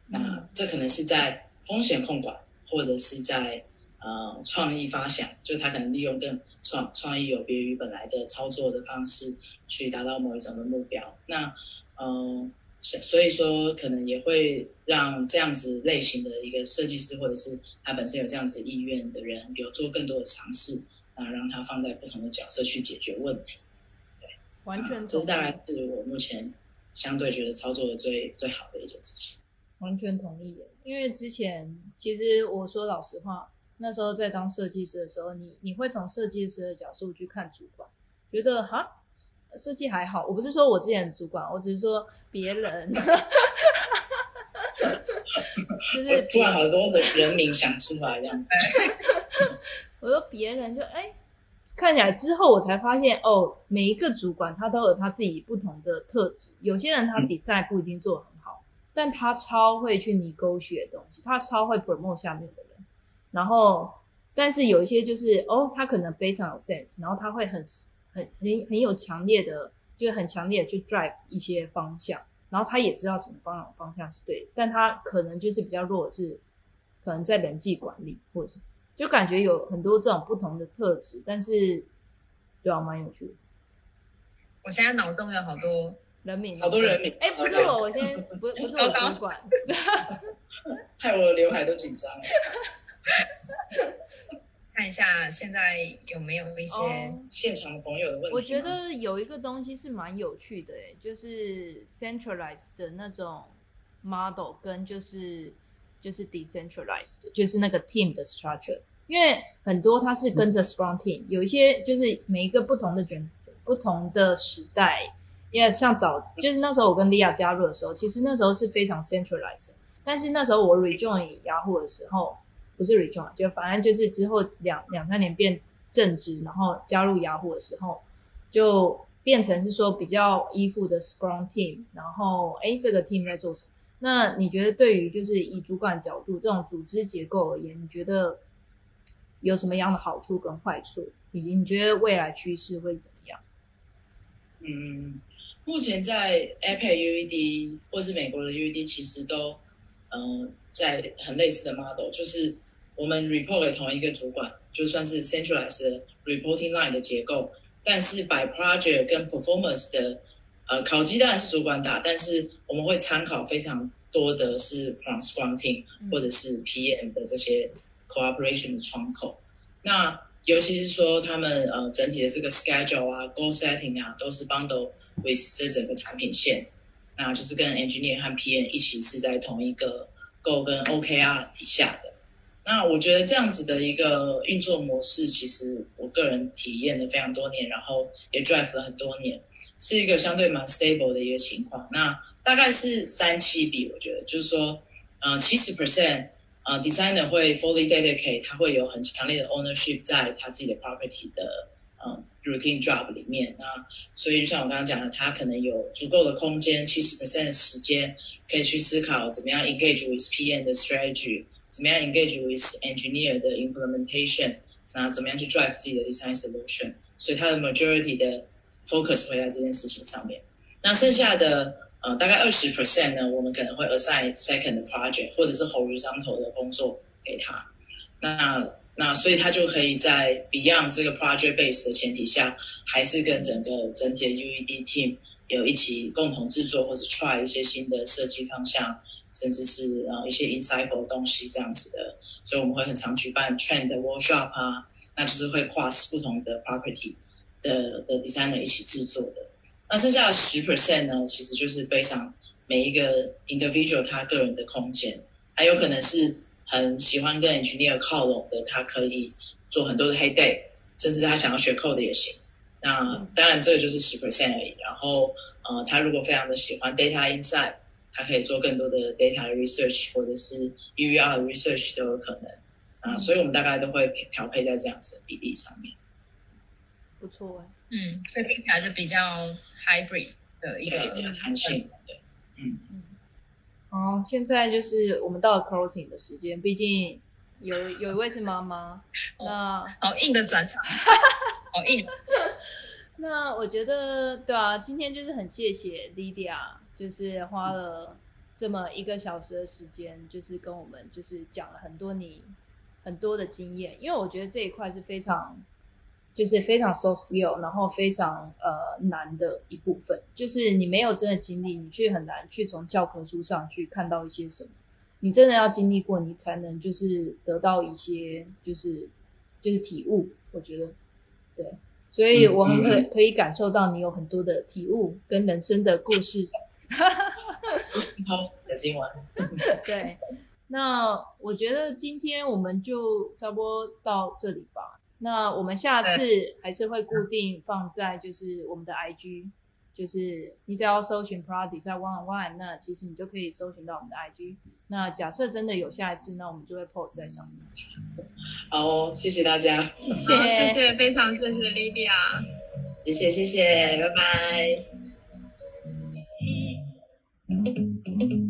那这可能是在风险控管，或者是在呃创意发想，就他可能利用更创创意有别于本来的操作的方式，去达到某一种的目标。那嗯、呃，所以说可能也会让这样子类型的一个设计师，或者是他本身有这样子意愿的人，有做更多的尝试，那让他放在不同的角色去解决问题。完全这是大概是我目前相对觉得操作的最最好的一件事情。完全同意耶，因为之前其实我说老实话，那时候在当设计师的时候，你你会从设计师的角度去看主管，觉得哈设计还好。我不是说我之前的主管，我只是说别人，<laughs> 就是突然好多的人名想出来这样。<laughs> 我说别人就哎，看起来之后我才发现哦，每一个主管他都有他自己不同的特质。有些人他嗯 design 不一定做得很好，但他超会去 negotiate 东西，他超会 promote 下面的人。然后，但是有一些就是哦，他可能非常有 sense，然后他会很很很很有强烈的，就是很强烈的去 drive 一些方向，然后他也知道什么方向方向是对的，但他可能就是比较弱的是，可能在人际管理或者什么。就感觉有很多这种不同的特质，但是对啊，蛮有趣的。我现在脑中有好多人名，好多人名哎、不是我，我先不不是我主管，<laughs> 害我的刘海都紧张了。<laughs> 看一下现在有没有一些、哦。现场朋友的问题吗，我觉得有一个东西是蛮有趣的，哎，就是 centralized 的那种 model 跟就是就是 decentralized，就是那个 team 的 structure。因为很多它是跟着 Scrum team，、有一些就是每一个不同的卷不同的时代，因为像早就是那时候我跟莉亚加入的时候，其实那时候是非常 centralized，但是那时候我 rejoin 雅虎的时候，不是 rejoin，就反正就是之后两两三年变正职，然后加入雅虎的时候，就变成是说比较依附的 Scrum team，然后哎这个 team 在做什么？那你觉得对于就是以主管角度这种组织结构而言，你觉得有什么样的好处跟坏处，以及你觉得未来趋势会怎么样？嗯，目前在 APEC UED 或是美国的 UED 其实都嗯在很类似的 model，就是我们 report 给同一个主管，就算是 centralized reporting line 的结构，但是 by project 跟 performance 的呃考鸡蛋是主管打，但是我们会参考非常多的是 from Scrum team 或者是 PM 的这些 cooperation 的窗口。那尤其是说他们呃整体的这个 schedule 啊 goal setting 啊都是 bundle with 这整个产品线，那就是跟 engineer 和 PM 一起是在同一个 Go 跟 OKR 底下的。那我觉得这样子的一个运作模式，其实我个人体验了非常多年，然后也 drive 了很多年，是一个相对蛮 stable 的一个情况。那大概是三七比，我觉得就是说，呃，七十 percent，呃，designer 会 fully dedicate，他会有很强烈的 ownership 在他自己的 property 的嗯 routine job 里面。那所以就像我刚刚讲的，他可能有足够的空间，七十 percent 的时间可以去思考怎么样 engage with PM 的 strategy。怎么样 engage with engineer 的 implementation？那怎么样去 drive 自己的 design solution？所以它的 majority 的 focus 会在这件事情上面。那剩下的 呃大概二十 percent 呢，我们可能会 assign second project 或者是 horizontal 的工作给他。那那所以他就可以在 beyond 这个 project base 的前提下，还是跟整个整体的 UED team 有一起共同制作，或者 try 一些新的设计方向。甚至是呃一些 insightful 的东西这样子的，所以我们会很常举办 trend workshop 啊，那就是会跨不同的 property 的的 designer 一起制作的。那剩下的十 percent 呢，其实就是背上每一个 individual 他个人的空间，还有可能是很喜欢跟 engineer 靠拢的，他可以做很多的 head day，甚至他想要学 code 也行。那当然这个就是十 percent 而已。然后呃，他如果非常的喜欢 data insight。它可以做更多的 data research 或者是 U R research 都有可能啊，所以我们大概都会调配在这样子的比例上面。不错哎，嗯，所以听起来就比较 hybrid 的一个弹性的，嗯嗯。哦，现在就是我们到了 closing 的时间，毕竟有有一位是妈妈，那哦硬的转场，好 <laughs> 硬。<laughs> 那我觉得对啊，今天就是很谢谢 Lydia。就是花了这么一个小时的时间，就是跟我们就是讲了很多你很多的经验，因为我觉得这一块是非常就是非常 soft skill，然后非常呃难的一部分，就是你没有真的经历，你去很难去从教科书上去看到一些什么，你真的要经历过，你才能就是得到一些就是就是体悟。我觉得对，所以我们可可以感受到你有很多的体悟跟人生的故事。哈哈哈的今晚，<laughs> 对，那我觉得今天我们就差不多到这里吧。那我们下次还是会固定放在就是我们的 IG，就是你只要搜寻 Prada 在 One on One，那其实你就可以搜寻到我们的 IG。那假设真的有下一次，那我们就会 post 在上面。好，谢谢大家，谢谢，谢谢，非常谢谢 Lydia，谢谢，谢谢，拜拜。